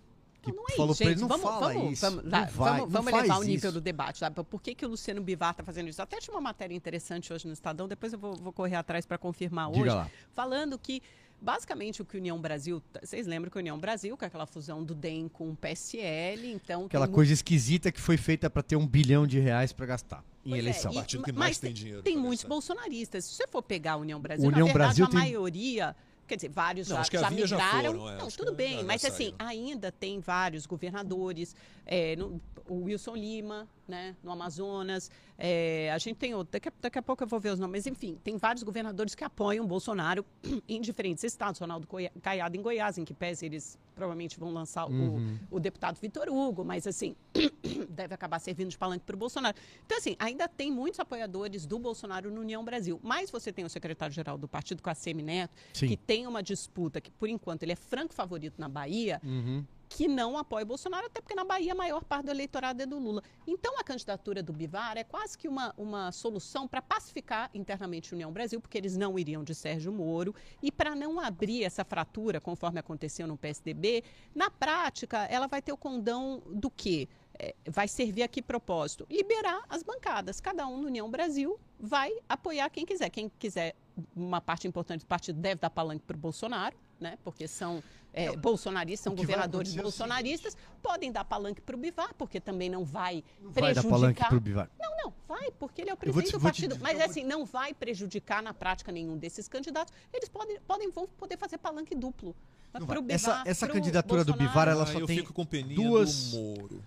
[SPEAKER 3] que não, é falou para ele, não
[SPEAKER 2] vamos,
[SPEAKER 3] fala
[SPEAKER 2] vamos,
[SPEAKER 3] isso.
[SPEAKER 2] Vamos,
[SPEAKER 3] não vai,
[SPEAKER 2] vamos, vamos
[SPEAKER 3] não
[SPEAKER 2] elevar o nível
[SPEAKER 3] isso.
[SPEAKER 2] do debate. Sabe? Por que, que o Luciano Bivar está fazendo isso? Até tinha uma matéria interessante hoje no Estadão, depois eu vou, vou correr atrás para confirmar hoje.
[SPEAKER 3] Diga lá.
[SPEAKER 2] Falando que basicamente o que União Brasil. Vocês lembram que a União Brasil, com aquela fusão do DEM com o PSL, então.
[SPEAKER 3] Aquela coisa muito... esquisita que foi feita para ter um bilhão de reais para gastar em
[SPEAKER 2] pois
[SPEAKER 3] eleição.
[SPEAKER 2] É,
[SPEAKER 1] e, partido que mais tem dinheiro.
[SPEAKER 2] Tem muitos bolsonaristas. Se você for pegar a União Brasil,
[SPEAKER 3] União
[SPEAKER 2] na verdade,
[SPEAKER 3] Brasil
[SPEAKER 2] a
[SPEAKER 3] tem...
[SPEAKER 2] maioria Quer dizer, vários
[SPEAKER 1] não,
[SPEAKER 2] já,
[SPEAKER 1] já,
[SPEAKER 2] migraram.
[SPEAKER 1] Foram, é,
[SPEAKER 2] não, tudo bem, mas assim, ainda tem vários governadores, é, no, o Wilson Lima, né, no Amazonas. É, a gente tem outro, daqui a, daqui a pouco eu vou ver os nomes, mas enfim, tem vários governadores que apoiam Bolsonaro em diferentes estados. Ronaldo Caiado em Goiás, em que pese eles provavelmente vão lançar uhum. o, o, deputado Vitor Hugo, mas assim, deve acabar servindo de palanque para o Bolsonaro. Então, assim, ainda tem muitos apoiadores do Bolsonaro no União Brasil. Mas você tem o secretário-geral do partido, Cassemi Neto,
[SPEAKER 3] Sim.
[SPEAKER 2] que tem uma disputa que, por enquanto, ele é franco favorito na Bahia.
[SPEAKER 3] Uhum
[SPEAKER 2] que não apoia Bolsonaro, até porque na Bahia a maior parte do eleitorado é do Lula. Então a candidatura do Bivar é quase que uma, uma solução para pacificar internamente a União Brasil, porque eles não iriam de Sérgio Moro, e para não abrir essa fratura, conforme aconteceu no PSDB, na prática ela vai ter o condão do quê? É, vai servir a que propósito? Liberar as bancadas. Cada um no União Brasil vai apoiar quem quiser. Quem quiser, uma parte importante do partido deve dar palanque para o Bolsonaro, né? Porque são é, bolsonaristas, são governadores é bolsonaristas, podem dar palanque para o Bivar, porque também não vai
[SPEAKER 3] não
[SPEAKER 2] prejudicar. Vai
[SPEAKER 3] dar palanque para o Bivar.
[SPEAKER 2] Não, não, vai, porque ele é o presidente te, do partido. Te, mas assim, não vai prejudicar na prática nenhum desses candidatos. Eles podem, podem vão poder fazer palanque duplo.
[SPEAKER 3] Bivar, essa essa candidatura do Bivar, ela só
[SPEAKER 1] ah,
[SPEAKER 3] tem
[SPEAKER 1] fico com
[SPEAKER 3] duas.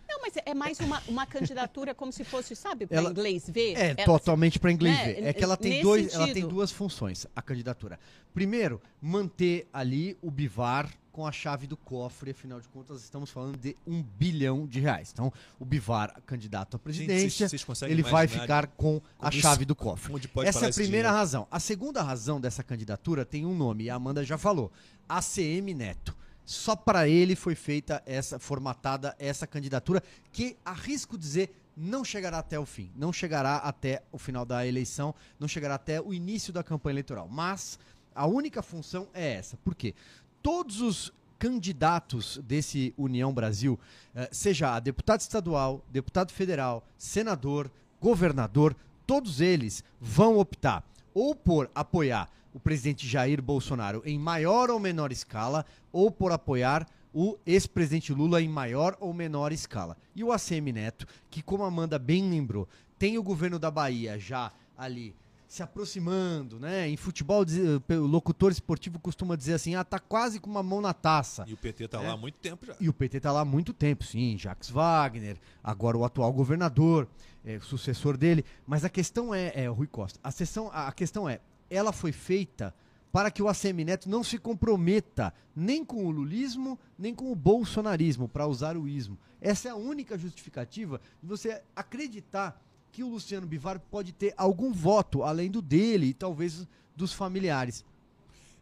[SPEAKER 2] Não, mas é mais uma, uma candidatura como se fosse, sabe, para inglês ver.
[SPEAKER 3] É,
[SPEAKER 2] ela,
[SPEAKER 3] totalmente para inglês né, ver. É que ela tem dois,
[SPEAKER 2] sentido.
[SPEAKER 3] ela tem duas funções, a candidatura. Primeiro, manter ali o Bivar com a chave do cofre, afinal de contas, estamos falando de um bilhão de reais. Então, o Bivar, candidato à presidência, Gente, vocês, vocês ele vai ficar com a chave isso, do cofre. Essa é a primeira razão. A segunda razão dessa candidatura tem um nome, e a Amanda já falou: ACM Neto. Só para ele foi feita essa, formatada essa candidatura, que arrisco dizer não chegará até o fim, não chegará até o final da eleição, não chegará até o início da campanha eleitoral. Mas a única função é essa. Por quê? Todos os candidatos desse União Brasil, eh, seja a deputado estadual, deputado federal, senador, governador, todos eles vão optar ou por apoiar o presidente Jair Bolsonaro em maior ou menor escala, ou por apoiar o ex-presidente Lula em maior ou menor escala. E o ACM Neto, que como a Amanda bem lembrou, tem o governo da Bahia já ali se aproximando, né? Em futebol, o locutor esportivo costuma dizer assim: ah, tá quase com uma mão na taça.
[SPEAKER 1] E o PT tá é. lá há muito tempo já.
[SPEAKER 3] E o PT tá lá há muito tempo, sim. Jacques Wagner, agora o atual governador, é, sucessor dele. Mas a questão é, é Rui Costa, a, sessão, a questão é: ela foi feita para que o ACM Neto não se comprometa nem com o lulismo, nem com o bolsonarismo, para usar o ismo. Essa é a única justificativa de você acreditar que o Luciano Bivar pode ter algum voto além do dele e talvez dos familiares.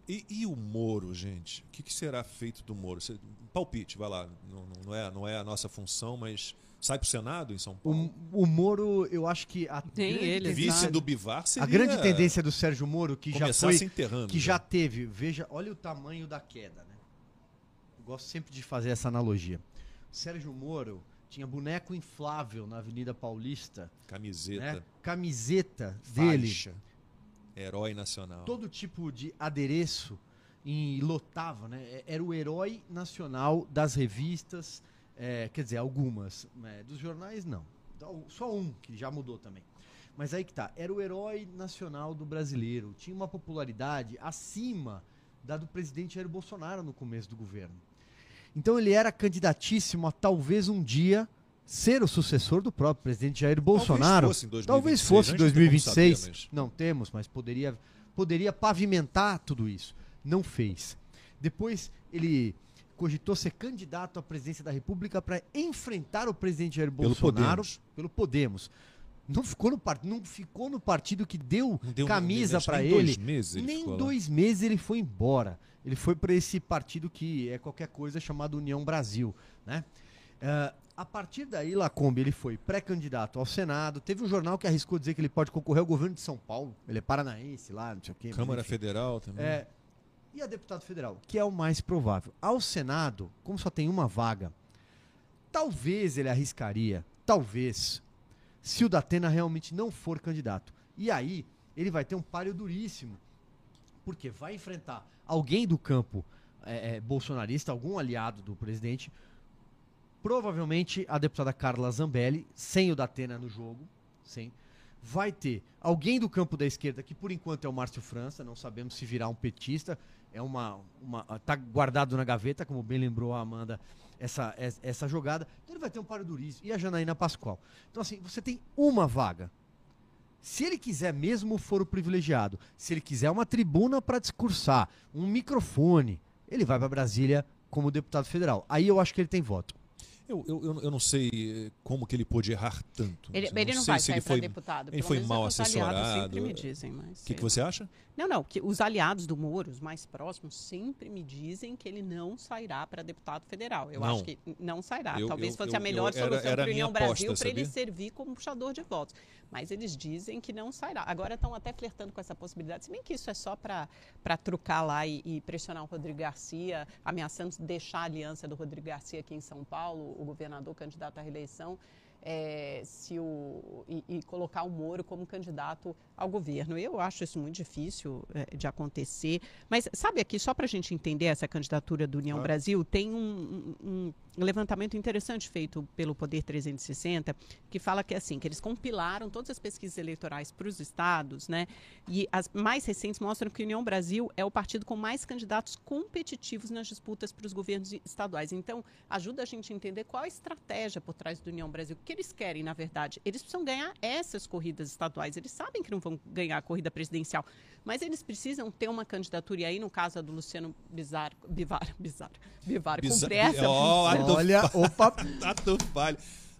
[SPEAKER 1] E, e o Moro, gente? O que, que, será feito do Moro? Você, palpite, vai lá. Não, não, é, não é a nossa função, mas Sai pro Senado em São Paulo?
[SPEAKER 3] O, o Moro, eu acho que a
[SPEAKER 2] Tem
[SPEAKER 3] grande
[SPEAKER 2] ele,
[SPEAKER 1] Vice
[SPEAKER 3] tendência-
[SPEAKER 1] do Bivar seria
[SPEAKER 3] A grande tendência do Sérgio Moro, que já foi
[SPEAKER 1] se enterrando.
[SPEAKER 3] que já teve, veja, olha o tamanho da queda, né? Eu gosto sempre de fazer essa analogia. Sérgio Moro tinha boneco inflável na Avenida Paulista,
[SPEAKER 1] Camiseta,
[SPEAKER 3] né? Camiseta dele,
[SPEAKER 1] faixa, herói nacional.
[SPEAKER 3] todo tipo de adereço e lotava, né? É- Era o herói nacional das revistas, é, quer dizer, algumas, né? dos jornais não, Então, só um que já mudou também. Mas aí que tá, era o herói nacional do brasileiro, tinha uma popularidade acima da do presidente Jair Bolsonaro no começo do governo. Então ele era candidatíssimo a talvez um dia ser o sucessor do próprio presidente Jair Bolsonaro.
[SPEAKER 1] Talvez fosse em 2026.
[SPEAKER 3] Talvez fosse em
[SPEAKER 1] gente não tem como
[SPEAKER 3] 2026.
[SPEAKER 1] saber, mas-
[SPEAKER 3] Não temos, mas poderia, poderia pavimentar tudo isso. Não fez. Depois ele cogitou ser candidato à presidência da República para enfrentar o presidente Jair
[SPEAKER 1] Pelo
[SPEAKER 3] Bolsonaro
[SPEAKER 1] Podemos.
[SPEAKER 3] pelo Podemos. Não ficou no, par- não ficou no partido que deu,
[SPEAKER 1] deu
[SPEAKER 3] camisa para ele.
[SPEAKER 1] Dois meses ele
[SPEAKER 3] Nem dois meses ele foi embora. Ele foi para esse partido que é qualquer coisa chamado União Brasil, né? Ah, a partir daí, Lacombe, ele foi pré-candidato ao Senado. Teve um jornal que arriscou dizer que ele pode concorrer ao governo de São Paulo. Ele é paranaense lá, não sei o quê.
[SPEAKER 1] Câmara
[SPEAKER 3] enfim.
[SPEAKER 1] Federal também.
[SPEAKER 3] É, e a deputado federal, que é o mais provável. Ao Senado, como só tem uma vaga, talvez ele arriscaria, talvez, se o Datena realmente não for candidato. E aí, ele vai ter um páreo duríssimo. Porque vai enfrentar alguém do campo é, é, bolsonarista, algum aliado do presidente, provavelmente a deputada Carla Zambelli, sem o Datena no jogo, sem. Vai ter alguém do campo da esquerda, que por enquanto é o Márcio França, não sabemos se virá um petista, é uma, uma tá guardado na gaveta, como bem lembrou a Amanda, essa, es- essa jogada. Então ele vai ter um páreo duríssimo, e a Janaína Pascoal. Então assim, você tem uma vaga. Se ele quiser mesmo for o privilegiado, se ele quiser uma tribuna para discursar, um microfone, ele vai para Brasília como deputado federal. Aí eu acho que ele tem voto.
[SPEAKER 1] Eu, eu, eu, não sei eh, como que ele pôde errar tanto.
[SPEAKER 2] Ele, ele não vai
[SPEAKER 1] se
[SPEAKER 2] sair
[SPEAKER 1] ele
[SPEAKER 2] para
[SPEAKER 1] foi.
[SPEAKER 2] deputado.
[SPEAKER 1] ele foi mal
[SPEAKER 2] o que os aliados
[SPEAKER 1] assessorado.
[SPEAKER 2] sempre me dizem, mas
[SPEAKER 1] O que, que você acha?
[SPEAKER 2] Não, não, que os aliados do Moro, os mais próximos, sempre me dizem que ele não sairá para deputado federal. Eu
[SPEAKER 1] Não.
[SPEAKER 2] acho que não sairá.
[SPEAKER 1] Eu-
[SPEAKER 2] Talvez
[SPEAKER 1] eu-
[SPEAKER 2] fosse a melhor solução para
[SPEAKER 1] a
[SPEAKER 2] União Brasil
[SPEAKER 1] aposta,
[SPEAKER 2] para ele servir como puxador de votos. Mas eles dizem que não sairá. Agora estão até flertando com essa possibilidade, se bem que isso é só para trucar lá e, e pressionar o Rodrigo Garcia, ameaçando deixar a aliança do Rodrigo Garcia aqui em São Paulo, o governador candidato à reeleição. é, se o, e, e colocar o Moro como candidato ao governo. Eu acho isso muito difícil é, de acontecer. Mas sabe aqui, só para a gente entender essa candidatura do União
[SPEAKER 1] Ah.
[SPEAKER 2] Brasil, tem um, um- um levantamento interessante feito pelo Poder 360 que fala que assim, que eles compilaram todas as pesquisas eleitorais para os estados, né? E as mais recentes mostram que a União Brasil é o partido com mais candidatos competitivos nas disputas para os governos estaduais. Então, ajuda a gente a entender qual a estratégia por trás do União Brasil. O que eles querem, na verdade? Eles precisam ganhar essas corridas estaduais. Eles sabem que não vão ganhar a corrida presidencial, mas eles precisam ter uma candidatura. E aí, no caso a do Luciano Bizarro, Bivar, Bizarro, Bivar,
[SPEAKER 1] Bizar-
[SPEAKER 2] cumprir essa função.
[SPEAKER 3] Olha, opa,
[SPEAKER 1] Tato falho.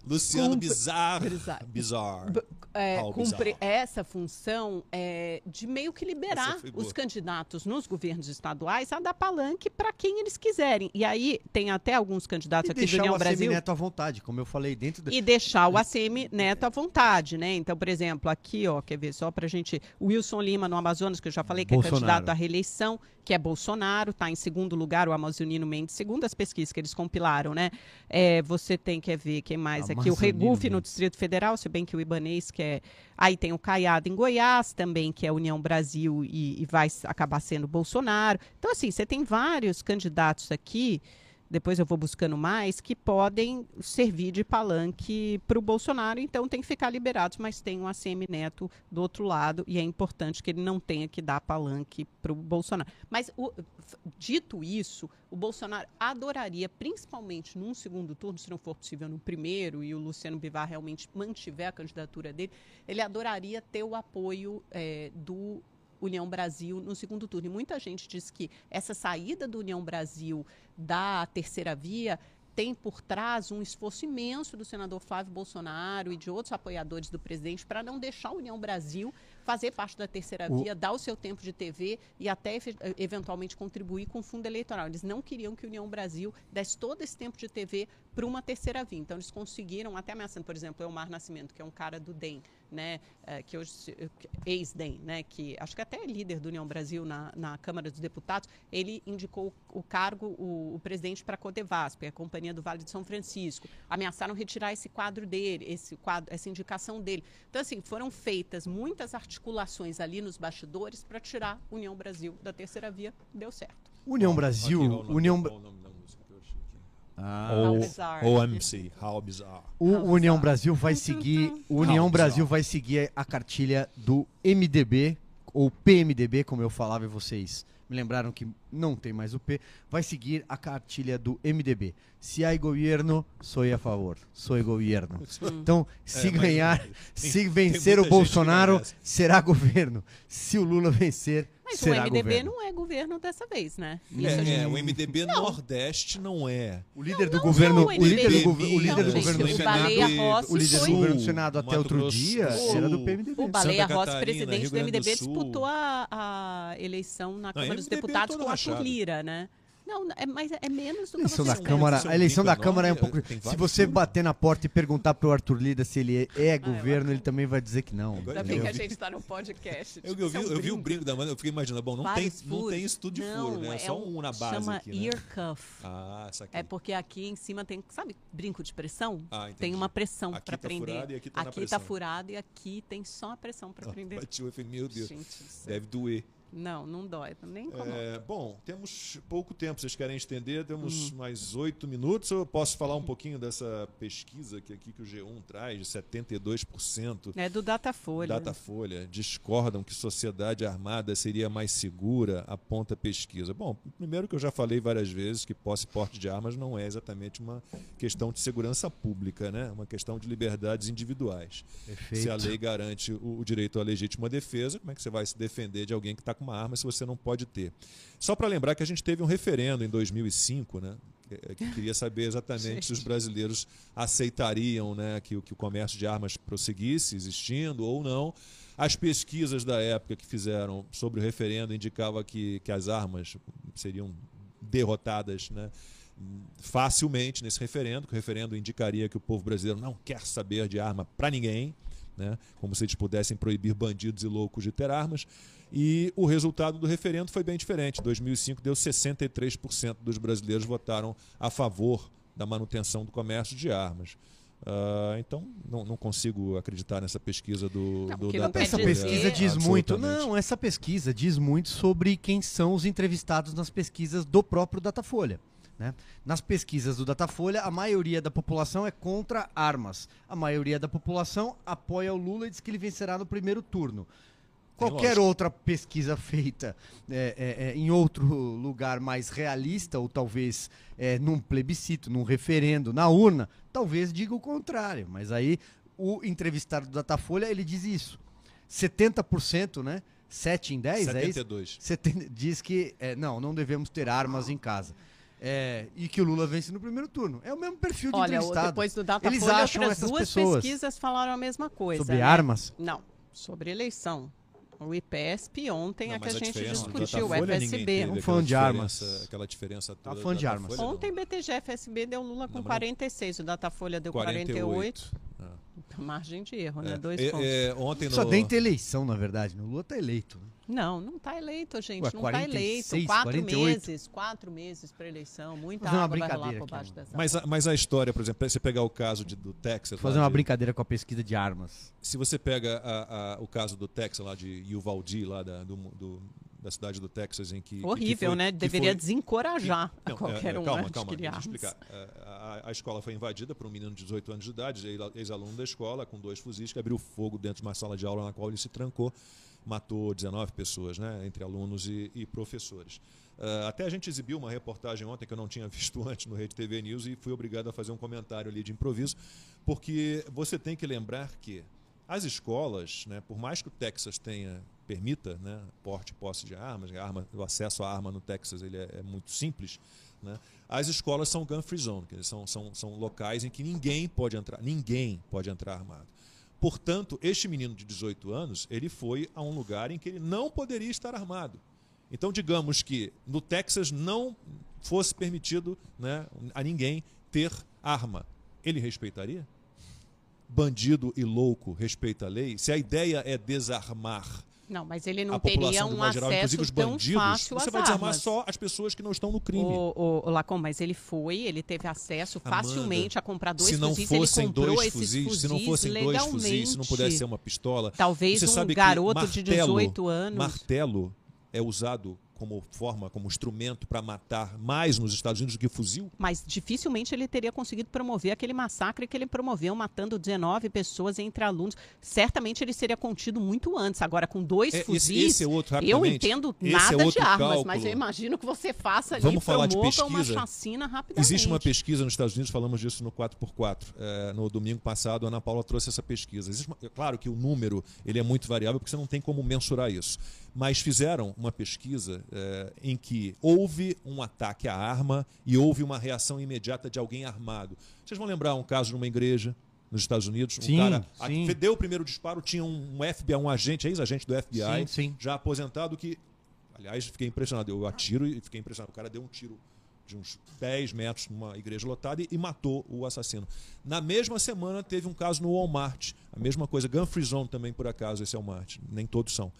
[SPEAKER 1] Luciano
[SPEAKER 2] Cumpre-
[SPEAKER 1] Bizarro.
[SPEAKER 2] Bizarro.
[SPEAKER 1] Bizarro.
[SPEAKER 2] B- é,
[SPEAKER 1] Ao
[SPEAKER 2] cumprir
[SPEAKER 1] bizarro.
[SPEAKER 2] essa função é, de meio que liberar os candidatos nos governos estaduais a dar palanque para quem eles quiserem. E aí tem até alguns candidatos
[SPEAKER 3] e
[SPEAKER 2] aqui do
[SPEAKER 3] deixar
[SPEAKER 2] União
[SPEAKER 3] o
[SPEAKER 2] Brasil
[SPEAKER 3] Neto à vontade, como eu falei, dentro da...
[SPEAKER 2] e deixar o ACM Neto à vontade, né? Então, por exemplo, aqui, ó, quer ver só pra gente, o Wilson Lima no Amazonas, que eu já falei que
[SPEAKER 3] Bolsonaro.
[SPEAKER 2] é candidato à reeleição, que é Bolsonaro, está em segundo lugar, o Amazonino Mendes, segundo as pesquisas que eles compilaram, né? É, você tem, quer ver, quem mais aqui? O Regufe no. Distrito Federal, se bem que o Ibanês, que é... Aí tem o Caiado em Goiás também, que é União Brasil e, e vai acabar sendo Bolsonaro. Então, assim, você tem vários candidatos aqui depois eu vou buscando mais, que podem servir de palanque para o Bolsonaro, então tem que ficar liberados, mas tem um ACM Neto do outro lado, e é importante que ele não tenha que dar palanque para o Bolsonaro. Mas, o- dito isso, o Bolsonaro adoraria, principalmente num segundo turno, se não for possível no primeiro, e o Luciano Bivar realmente mantiver a candidatura dele, ele adoraria ter o apoio eh, do União Brasil no segundo turno. E muita gente diz que essa saída do União Brasil da terceira via tem por trás um esforço imenso do senador Flávio Bolsonaro e de outros apoiadores do presidente para não deixar a União Brasil fazer parte da terceira
[SPEAKER 3] O-
[SPEAKER 2] via, dar o seu tempo de TV e até eventualmente contribuir com o fundo eleitoral. Eles não queriam que a União Brasil desse todo esse tempo de TV para uma terceira via. Então eles conseguiram, até ameaçando, por exemplo, Elmar Nascimento, que é um cara do DEM, né, eh, que hoje que- ex-DEM, né, que acho que até é líder do União Brasil na, na Câmara dos Deputados, ele indicou o cargo, o, o presidente para a Codevasp, a Companhia do Vale de São Francisco. Ameaçaram retirar esse quadro dele, esse quadro, essa indicação dele. Então, assim, foram feitas muitas articulações ali nos bastidores para tirar a União Brasil da terceira via. Deu certo.
[SPEAKER 3] União Brasil, União,
[SPEAKER 1] ó, o nome da música que eu achei aqui.
[SPEAKER 3] Ah.
[SPEAKER 2] How
[SPEAKER 1] O-
[SPEAKER 2] bizarre.
[SPEAKER 1] OMC, How Bizarre.
[SPEAKER 3] O
[SPEAKER 2] How
[SPEAKER 3] União
[SPEAKER 2] bizarre.
[SPEAKER 3] Brasil vai seguir,
[SPEAKER 2] tum.
[SPEAKER 3] o União
[SPEAKER 1] How
[SPEAKER 3] Brasil
[SPEAKER 1] bizarre.
[SPEAKER 3] vai seguir a cartilha do MDB ou PMDB, como eu falava e vocês me lembraram que não tem mais o P, vai seguir a cartilha do MDB. Se há governo, sou a favor. Sou governo. Então, se
[SPEAKER 1] É, mas
[SPEAKER 3] ganhar,
[SPEAKER 1] tem-
[SPEAKER 3] se vencer o Bolsonaro, será governo. Se o Lula vencer,
[SPEAKER 2] Mas o
[SPEAKER 3] será
[SPEAKER 2] MDB
[SPEAKER 3] governo.
[SPEAKER 2] não é governo dessa vez, né? A gente
[SPEAKER 1] É, é, o MDB Nordeste não é.
[SPEAKER 3] O líder do
[SPEAKER 2] Não,
[SPEAKER 3] governo,
[SPEAKER 2] não,
[SPEAKER 3] o líder do, o líder
[SPEAKER 2] Não,
[SPEAKER 3] do governo do
[SPEAKER 2] o
[SPEAKER 3] Senado,
[SPEAKER 2] Baleia Rossi
[SPEAKER 3] o líder do governo do Senado até outro dia era do PMDB.
[SPEAKER 2] O Baleia Rossi, presidente do MDB, disputou a, eleição na Câmara dos
[SPEAKER 1] MDB
[SPEAKER 2] Deputados com a. Turlira, né? Não, é, mas é menos do que
[SPEAKER 3] eleição
[SPEAKER 2] você
[SPEAKER 3] da
[SPEAKER 1] Isso é
[SPEAKER 3] Câmara,
[SPEAKER 1] é
[SPEAKER 3] a eleição da Câmara é um pouco.
[SPEAKER 1] tem
[SPEAKER 3] Se você bater na porta e perguntar pro Arthur Lida se ele é governo,
[SPEAKER 2] eu-
[SPEAKER 3] ele também vai dizer que não.
[SPEAKER 2] Ainda bem que a gente está no podcast.
[SPEAKER 1] Eu, eu vi,
[SPEAKER 2] é um
[SPEAKER 1] eu vi o
[SPEAKER 2] brinco.
[SPEAKER 1] da Amanda, eu fiquei imaginando, bom, não tem, não tem estudo de
[SPEAKER 2] Não,
[SPEAKER 1] furo, né?
[SPEAKER 2] é
[SPEAKER 1] Só
[SPEAKER 2] um-
[SPEAKER 1] um na base
[SPEAKER 2] chama
[SPEAKER 1] aqui, né?
[SPEAKER 2] ear cuff.
[SPEAKER 1] Ah, essa aqui.
[SPEAKER 2] É porque aqui em cima tem, sabe, brinco de pressão?
[SPEAKER 1] Ah, entendi.
[SPEAKER 2] tem uma pressão
[SPEAKER 1] Aqui
[SPEAKER 2] para
[SPEAKER 1] tá
[SPEAKER 2] prender.
[SPEAKER 1] furado e aqui tá na
[SPEAKER 2] aqui
[SPEAKER 1] pressão.
[SPEAKER 2] furado e aqui tem só a pressão para prender.
[SPEAKER 1] O efeito, meu Deus. Deve doer.
[SPEAKER 2] Não, não dói, nem incomoda.
[SPEAKER 1] É, bom, temos pouco tempo. Vocês querem estender? Temos
[SPEAKER 2] Hum.
[SPEAKER 1] mais oito minutos. Eu posso falar um pouquinho dessa pesquisa que aqui que o G1 traz, de 72%
[SPEAKER 2] É do Datafolha.
[SPEAKER 1] Datafolha discordam que sociedade armada seria mais segura, aponta a pesquisa. Bom, primeiro que eu já falei várias vezes que posse e porte de armas não é exatamente uma questão de segurança pública, né? É uma questão de liberdades individuais. Se a lei garante o, o direito à legítima defesa, como é que você vai se defender de alguém que está com uma arma se você não pode ter? Só para lembrar que a gente teve um referendo em 2005, né? que- Que queria saber exatamente se os brasileiros aceitariam né, que, o- que o comércio de armas prosseguisse existindo ou não. As pesquisas da época que fizeram sobre o referendo indicavam que, que as armas seriam derrotadas né, facilmente nesse referendo, que o referendo indicaria que o povo brasileiro não quer saber de arma para ninguém, né, como se eles pudessem proibir bandidos e loucos de ter armas. E o resultado do referendo foi bem diferente. Em 2005 deu 63% dos brasileiros votaram a favor da manutenção do comércio de armas. Ah, então, não, não consigo acreditar nessa pesquisa do,
[SPEAKER 2] Não,
[SPEAKER 1] do
[SPEAKER 2] não.
[SPEAKER 3] Essa pesquisa diz muito. Não, essa pesquisa diz muito sobre quem são os entrevistados nas pesquisas do próprio Datafolha. Né? Nas pesquisas do Datafolha, a maioria da população é contra armas. A maioria da população apoia o Lula e diz que ele vencerá no primeiro turno. Qualquer
[SPEAKER 1] lógica.
[SPEAKER 3] outra pesquisa feita é, é, é, em outro lugar mais realista, ou talvez é, num plebiscito, num referendo, na urna, talvez diga o contrário. Mas aí o entrevistado do Datafolha ele diz isso. 70%, né? 7 em 10, é isso?
[SPEAKER 1] 72.
[SPEAKER 3] 70 diz que é, não, não devemos ter armas em casa. É, e que o Lula vence no primeiro turno. É o mesmo perfil de
[SPEAKER 2] Olha,
[SPEAKER 3] entrevistado.
[SPEAKER 2] depois do
[SPEAKER 3] Eles
[SPEAKER 2] Datafolha,
[SPEAKER 3] acham
[SPEAKER 2] outras
[SPEAKER 3] essas
[SPEAKER 2] duas
[SPEAKER 3] pessoas
[SPEAKER 2] pesquisas falaram a mesma coisa.
[SPEAKER 3] Sobre
[SPEAKER 2] né?
[SPEAKER 3] armas?
[SPEAKER 2] Não, sobre eleição. O IPESP ontem
[SPEAKER 1] Não,
[SPEAKER 2] é que
[SPEAKER 1] mas
[SPEAKER 2] a gente discutiu, o FSB.
[SPEAKER 3] Um
[SPEAKER 1] aquela
[SPEAKER 3] fã de armas.
[SPEAKER 1] diferença- Aquela diferença toda.
[SPEAKER 3] fã
[SPEAKER 1] do
[SPEAKER 3] de armas.
[SPEAKER 2] Ontem BTG FSB deu Lula com
[SPEAKER 1] Não, mas não-
[SPEAKER 2] 46, o Datafolha deu 48.
[SPEAKER 1] Ah.
[SPEAKER 2] Margem de erro, né?
[SPEAKER 1] É.
[SPEAKER 2] Dois
[SPEAKER 1] É,
[SPEAKER 2] pontos.
[SPEAKER 1] é, ontem
[SPEAKER 3] precisa
[SPEAKER 1] no...
[SPEAKER 3] nem ter eleição, na verdade. O Lula tá eleito. né?
[SPEAKER 2] Não, não está eleito, gente.
[SPEAKER 3] Ué,
[SPEAKER 2] não está
[SPEAKER 3] 46,
[SPEAKER 2] eleito. Quatro
[SPEAKER 3] 48.
[SPEAKER 2] meses, quatro meses para eleição. Muita
[SPEAKER 3] uma
[SPEAKER 2] água vai rolar
[SPEAKER 3] brincadeira
[SPEAKER 2] por
[SPEAKER 3] aqui,
[SPEAKER 2] baixo
[SPEAKER 3] ó.
[SPEAKER 2] dessa
[SPEAKER 1] Mas a, mas a história, por exemplo, se você pegar o caso de- do Texas.
[SPEAKER 3] Vou fazer uma
[SPEAKER 1] de-
[SPEAKER 3] brincadeira com a pesquisa de armas.
[SPEAKER 1] Se você pega a- a- o caso do Texas, lá de Uvalde, lá da, do- do- da cidade do Texas, em que. que- que
[SPEAKER 2] Horrível,
[SPEAKER 1] foi-
[SPEAKER 2] né?
[SPEAKER 1] que
[SPEAKER 2] Deveria
[SPEAKER 1] foi-
[SPEAKER 2] desencorajar a
[SPEAKER 1] Não,
[SPEAKER 2] qualquer
[SPEAKER 1] é, é,
[SPEAKER 2] um
[SPEAKER 1] calma,
[SPEAKER 2] a
[SPEAKER 1] calma, deixa eu
[SPEAKER 2] armas.
[SPEAKER 1] explicar. É, A, a escola foi invadida por um menino de 18 anos de idade, ex- ex-aluno da escola, com dois fuzis, que abriu fogo dentro de uma sala de aula na qual ele se trancou, matou 19 pessoas, né, entre alunos e, e professores. Ah, até a gente exibiu uma reportagem ontem que eu não tinha visto antes no Rede TV News e fui obrigado a fazer um comentário ali de improviso, porque você tem que lembrar que as escolas, né, por mais que o Texas tenha permita, né, porte posse de armas, arma, o acesso à arma no Texas ele é, é muito simples, né, as escolas são gun free zone, dizer, são, são, são locais em que ninguém pode entrar, ninguém pode entrar armado. Portanto, este menino de 18 anos, ele foi a um lugar em que ele não poderia estar armado. Então, digamos que no Texas não fosse permitido né, a ninguém ter arma. Ele respeitaria? Bandido e louco respeita a lei? Se a ideia é desarmar
[SPEAKER 2] não, mas ele não
[SPEAKER 1] a
[SPEAKER 2] teria um
[SPEAKER 1] modo geral,
[SPEAKER 2] acesso
[SPEAKER 1] inclusive os
[SPEAKER 2] tão
[SPEAKER 1] bandidos,
[SPEAKER 2] fácil
[SPEAKER 1] você vai desarmar
[SPEAKER 2] armas.
[SPEAKER 1] só as pessoas que não estão no crime.
[SPEAKER 2] O, o, o Lacom, mas ele foi, ele teve acesso
[SPEAKER 1] Amanda,
[SPEAKER 2] facilmente a comprar dois
[SPEAKER 1] se não
[SPEAKER 2] fuzis,
[SPEAKER 1] fossem
[SPEAKER 2] ele comprou
[SPEAKER 1] dois
[SPEAKER 2] esses
[SPEAKER 1] fuzis,
[SPEAKER 2] fuzis
[SPEAKER 1] se não fossem dois
[SPEAKER 2] legalmente.
[SPEAKER 1] fuzis, se não pudesse ser uma pistola.
[SPEAKER 2] Talvez um garoto de
[SPEAKER 1] martelo-
[SPEAKER 2] 18 anos.
[SPEAKER 1] Martelo é usado como forma, como instrumento para matar mais nos Estados Unidos do que fuzil?
[SPEAKER 2] Mas dificilmente ele teria conseguido promover aquele massacre que ele promoveu, matando 19 pessoas entre alunos. Certamente ele seria contido muito antes. Agora, com dois
[SPEAKER 1] É, esse-
[SPEAKER 2] fuzis,
[SPEAKER 1] esse é outro,
[SPEAKER 2] eu entendo
[SPEAKER 1] Esse é
[SPEAKER 2] nada de
[SPEAKER 1] outro
[SPEAKER 2] armas,
[SPEAKER 1] cálculo.
[SPEAKER 2] mas eu imagino que você faça ali,
[SPEAKER 1] Vamos falar de
[SPEAKER 2] promova uma
[SPEAKER 1] pesquisa?
[SPEAKER 2] chacina rapidamente.
[SPEAKER 1] Existe uma pesquisa nos Estados Unidos, falamos disso no 4x4. É, no domingo passado, a Ana Paula trouxe essa pesquisa. Uma- é claro que o número ele é muito variável, porque você não tem como mensurar isso. Mas fizeram uma pesquisa é, em que houve um ataque à arma e houve uma reação imediata de alguém armado. Vocês vão lembrar um caso numa igreja nos Estados Unidos? Um
[SPEAKER 3] Sim,
[SPEAKER 1] cara
[SPEAKER 3] sim.
[SPEAKER 1] a- deu o primeiro disparo, tinha um, um FBI, um agente, ex-agente do FBI,
[SPEAKER 3] sim.
[SPEAKER 1] já aposentado, que, aliás, fiquei impressionado. Eu atiro e fiquei impressionado. O cara deu um tiro de uns 10 metros numa igreja lotada e, e matou o assassino. Na mesma semana teve um caso no Walmart, a mesma coisa, Gun Free Zone também por acaso, esse é o Walmart, nem todos são.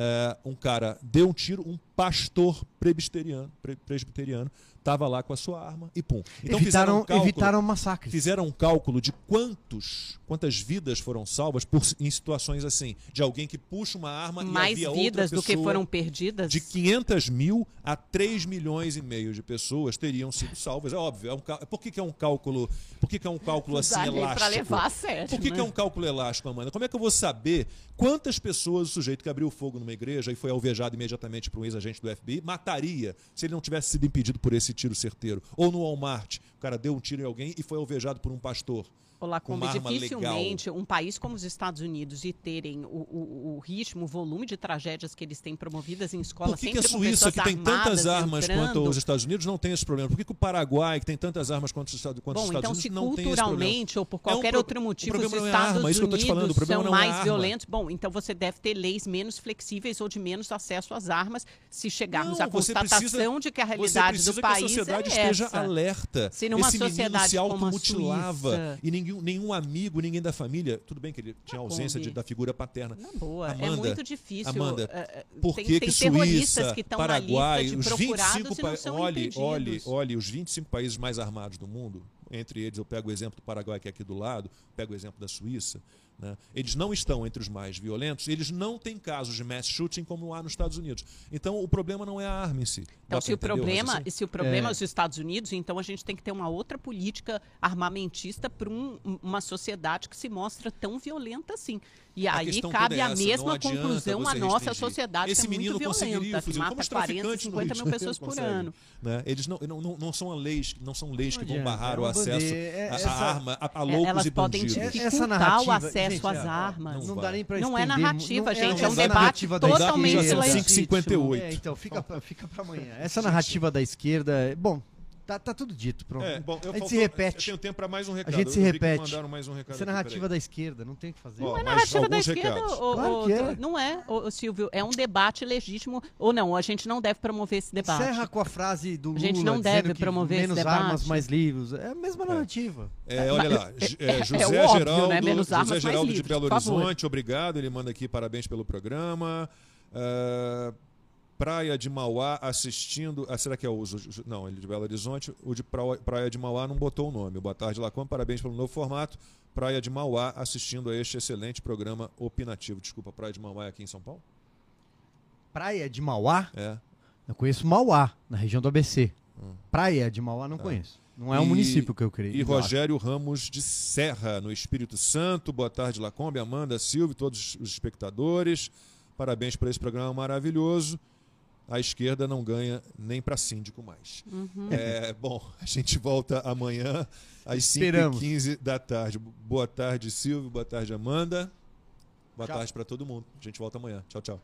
[SPEAKER 1] É, um cara deu um tiro, um pastor presbiteriano, pre- presbiteriano estava lá com a sua arma e pum. Então fizeram
[SPEAKER 3] evitaram,
[SPEAKER 1] um cálculo,
[SPEAKER 3] evitaram massacres.
[SPEAKER 1] fizeram um cálculo de quantos, quantas vidas foram salvas por, em situações assim, de alguém que puxa uma arma e
[SPEAKER 2] mais
[SPEAKER 1] havia
[SPEAKER 2] vidas
[SPEAKER 1] outra
[SPEAKER 2] do que
[SPEAKER 1] pessoa
[SPEAKER 2] foram perdidas.
[SPEAKER 1] de 500 mil a 3 milhões e meio de pessoas teriam sido salvas. É óbvio. É um, por que, que é um cálculo? Por que, que é um cálculo assim elástico?
[SPEAKER 2] pra levar a sério,
[SPEAKER 1] Por que, que
[SPEAKER 2] né?
[SPEAKER 1] é um cálculo elástico, Amanda? Como é que eu vou saber quantas pessoas o sujeito que abriu fogo numa igreja e foi alvejado imediatamente por um ex-agente do FBI mataria se ele não tivesse sido impedido por esse tiro certeiro? Ou no Walmart, o cara deu um tiro em alguém e foi alvejado por um pastor.
[SPEAKER 2] Olá,
[SPEAKER 1] com
[SPEAKER 2] como
[SPEAKER 1] arma
[SPEAKER 2] dificilmente um país como os Estados Unidos e terem o, o- o ritmo, o volume de tragédias que eles têm promovidas em escola,
[SPEAKER 1] Por que, que a Suíça, que tem tantas armas
[SPEAKER 2] entrando,
[SPEAKER 1] quanto os Estados Unidos, não tem esse problema? Por que, que o Paraguai, que tem tantas armas quanto os Estados, quanto os
[SPEAKER 2] Bom,
[SPEAKER 1] Estados
[SPEAKER 2] então
[SPEAKER 1] Unidos,
[SPEAKER 2] se
[SPEAKER 1] não tem esse problema?
[SPEAKER 2] culturalmente ou por
[SPEAKER 1] É um
[SPEAKER 2] qualquer outro motivo os
[SPEAKER 1] é a
[SPEAKER 2] Estados
[SPEAKER 1] arma, é que te
[SPEAKER 2] Unidos
[SPEAKER 1] falando,
[SPEAKER 2] são
[SPEAKER 1] é a
[SPEAKER 2] mais
[SPEAKER 1] arma.
[SPEAKER 2] violentos, bom, então você deve ter leis menos flexíveis ou de menos acesso às armas se chegarmos
[SPEAKER 1] Não,
[SPEAKER 2] à
[SPEAKER 1] você
[SPEAKER 2] constatação
[SPEAKER 1] precisa-
[SPEAKER 2] de que a
[SPEAKER 1] Você
[SPEAKER 2] realidade
[SPEAKER 1] precisa
[SPEAKER 2] do
[SPEAKER 1] que
[SPEAKER 2] país
[SPEAKER 1] a sociedade
[SPEAKER 2] é
[SPEAKER 1] esteja
[SPEAKER 2] essa.
[SPEAKER 1] alerta.
[SPEAKER 2] Se numa
[SPEAKER 1] Esse
[SPEAKER 2] sociedade
[SPEAKER 1] se
[SPEAKER 2] a
[SPEAKER 1] automutilava e nenhum, nenhum amigo, ninguém da família. Tudo bem que ele tinha
[SPEAKER 2] Tá
[SPEAKER 1] ausência
[SPEAKER 2] bom,
[SPEAKER 1] de- da figura paterna.
[SPEAKER 2] Na boa, é
[SPEAKER 1] Amanda,
[SPEAKER 2] muito difícil.
[SPEAKER 1] Amanda,
[SPEAKER 2] é, é,
[SPEAKER 1] Por
[SPEAKER 2] tem,
[SPEAKER 1] que,
[SPEAKER 2] tem
[SPEAKER 1] que Suíça,
[SPEAKER 2] que
[SPEAKER 1] Paraguai, os
[SPEAKER 2] de
[SPEAKER 1] 25
[SPEAKER 2] procurados e não
[SPEAKER 1] países. Olhe, olhe, olhe, os 25 países mais armados do mundo, entre eles eu pego o exemplo do Paraguai, que é aqui do lado, pego o exemplo da Suíça. Né? Eles não estão entre os mais violentos, eles não têm casos de mass shooting como há nos Estados Unidos. Então o problema não é a arma em si.
[SPEAKER 2] Então, se o, problema, se o problema
[SPEAKER 3] É.
[SPEAKER 2] é os Estados Unidos, então a gente tem que ter uma outra política armamentista para uma sociedade que se mostra tão violenta assim. E
[SPEAKER 1] A
[SPEAKER 2] aí cabe
[SPEAKER 1] é
[SPEAKER 2] a mesma conclusão a nossa sociedade
[SPEAKER 1] Esse
[SPEAKER 2] que é
[SPEAKER 1] menino
[SPEAKER 2] muito violenta,
[SPEAKER 1] fuzil,
[SPEAKER 2] que mata
[SPEAKER 1] os
[SPEAKER 2] 40,
[SPEAKER 1] traficantes no
[SPEAKER 2] 50
[SPEAKER 1] Rio de
[SPEAKER 2] mil pessoas por ano.
[SPEAKER 1] né? Eles não, não, não, não são leis, não são leis
[SPEAKER 3] Não
[SPEAKER 1] que vão barrar
[SPEAKER 3] é
[SPEAKER 1] o acesso
[SPEAKER 3] é-
[SPEAKER 1] à- à arma, a, a
[SPEAKER 2] É,
[SPEAKER 1] loucos
[SPEAKER 2] elas
[SPEAKER 1] e
[SPEAKER 2] podem
[SPEAKER 1] bandidos.
[SPEAKER 3] Essa
[SPEAKER 2] dificultar o
[SPEAKER 3] narrativa-
[SPEAKER 2] acesso
[SPEAKER 3] gente,
[SPEAKER 2] às
[SPEAKER 3] é,
[SPEAKER 2] armas.
[SPEAKER 3] Não,
[SPEAKER 1] Não
[SPEAKER 3] dá nem
[SPEAKER 2] Não é narrativa,
[SPEAKER 3] não-
[SPEAKER 2] gente,
[SPEAKER 1] é um debate
[SPEAKER 2] totalmente
[SPEAKER 3] esquerda.
[SPEAKER 1] Já são
[SPEAKER 2] legítimo.
[SPEAKER 1] 5h58.
[SPEAKER 3] É, então, fica, pra amanhã. Essa narrativa da esquerda, bom, tá, tá tudo dito, pronto.
[SPEAKER 1] É, bom, eu
[SPEAKER 3] a gente
[SPEAKER 1] faltou-
[SPEAKER 3] se
[SPEAKER 1] Eu
[SPEAKER 3] repete.
[SPEAKER 1] tenho tempo para mais um recado.
[SPEAKER 3] gente se
[SPEAKER 1] Eu
[SPEAKER 3] repete.
[SPEAKER 1] mandaram mais um recado
[SPEAKER 3] Essa é narrativa da esquerda, não tem o que fazer.
[SPEAKER 1] Ó,
[SPEAKER 2] Não é
[SPEAKER 1] mais
[SPEAKER 2] narrativa da esquerda,
[SPEAKER 1] recados.
[SPEAKER 2] ô-
[SPEAKER 3] Claro é.
[SPEAKER 2] não é, ô, Silvio, é um debate legítimo ou não, a gente não deve promover esse debate.
[SPEAKER 3] Encerra com a frase do Lula
[SPEAKER 2] A gente não deve promover esse
[SPEAKER 3] menos
[SPEAKER 2] debate.
[SPEAKER 3] armas, mais livros. É a mesma narrativa.
[SPEAKER 1] É, olha lá, é,
[SPEAKER 2] é
[SPEAKER 1] José
[SPEAKER 2] o óbvio,
[SPEAKER 1] Geraldo,
[SPEAKER 2] né? Menos armas,
[SPEAKER 1] José
[SPEAKER 2] mais
[SPEAKER 1] Geraldo de
[SPEAKER 2] livros,
[SPEAKER 1] Belo
[SPEAKER 2] por favor.
[SPEAKER 1] Horizonte, obrigado. Ele manda aqui parabéns pelo programa. Ah, Praia de Mauá assistindo. Ah, será que é o. Ju- Não, ele de Belo Horizonte. O de Praia de Mauá não botou o nome. Boa tarde, Lacom. Parabéns pelo novo formato. Praia de Mauá assistindo a este excelente programa opinativo. Desculpa, Praia de Mauá é aqui em São Paulo?
[SPEAKER 3] Praia de Mauá,
[SPEAKER 1] É.
[SPEAKER 3] eu conheço Mauá, na região do ABC.
[SPEAKER 1] Hum.
[SPEAKER 3] Praia de Mauá não conheço. Não é um
[SPEAKER 1] E-
[SPEAKER 3] município que eu criei.
[SPEAKER 1] E Rogério Ramos de Serra, no Espírito Santo. Boa tarde, Lacombe, Amanda, Silvio, todos os espectadores. Parabéns por esse programa maravilhoso. A esquerda não ganha nem para síndico mais.
[SPEAKER 2] Uhum.
[SPEAKER 1] É, bom, a gente volta amanhã às
[SPEAKER 3] Esperamos.
[SPEAKER 1] 5h15 da tarde. Boa tarde, Silvio. Boa tarde, Amanda. Boa
[SPEAKER 3] Tchau.
[SPEAKER 1] tarde para todo mundo. A gente volta amanhã. Tchau, tchau.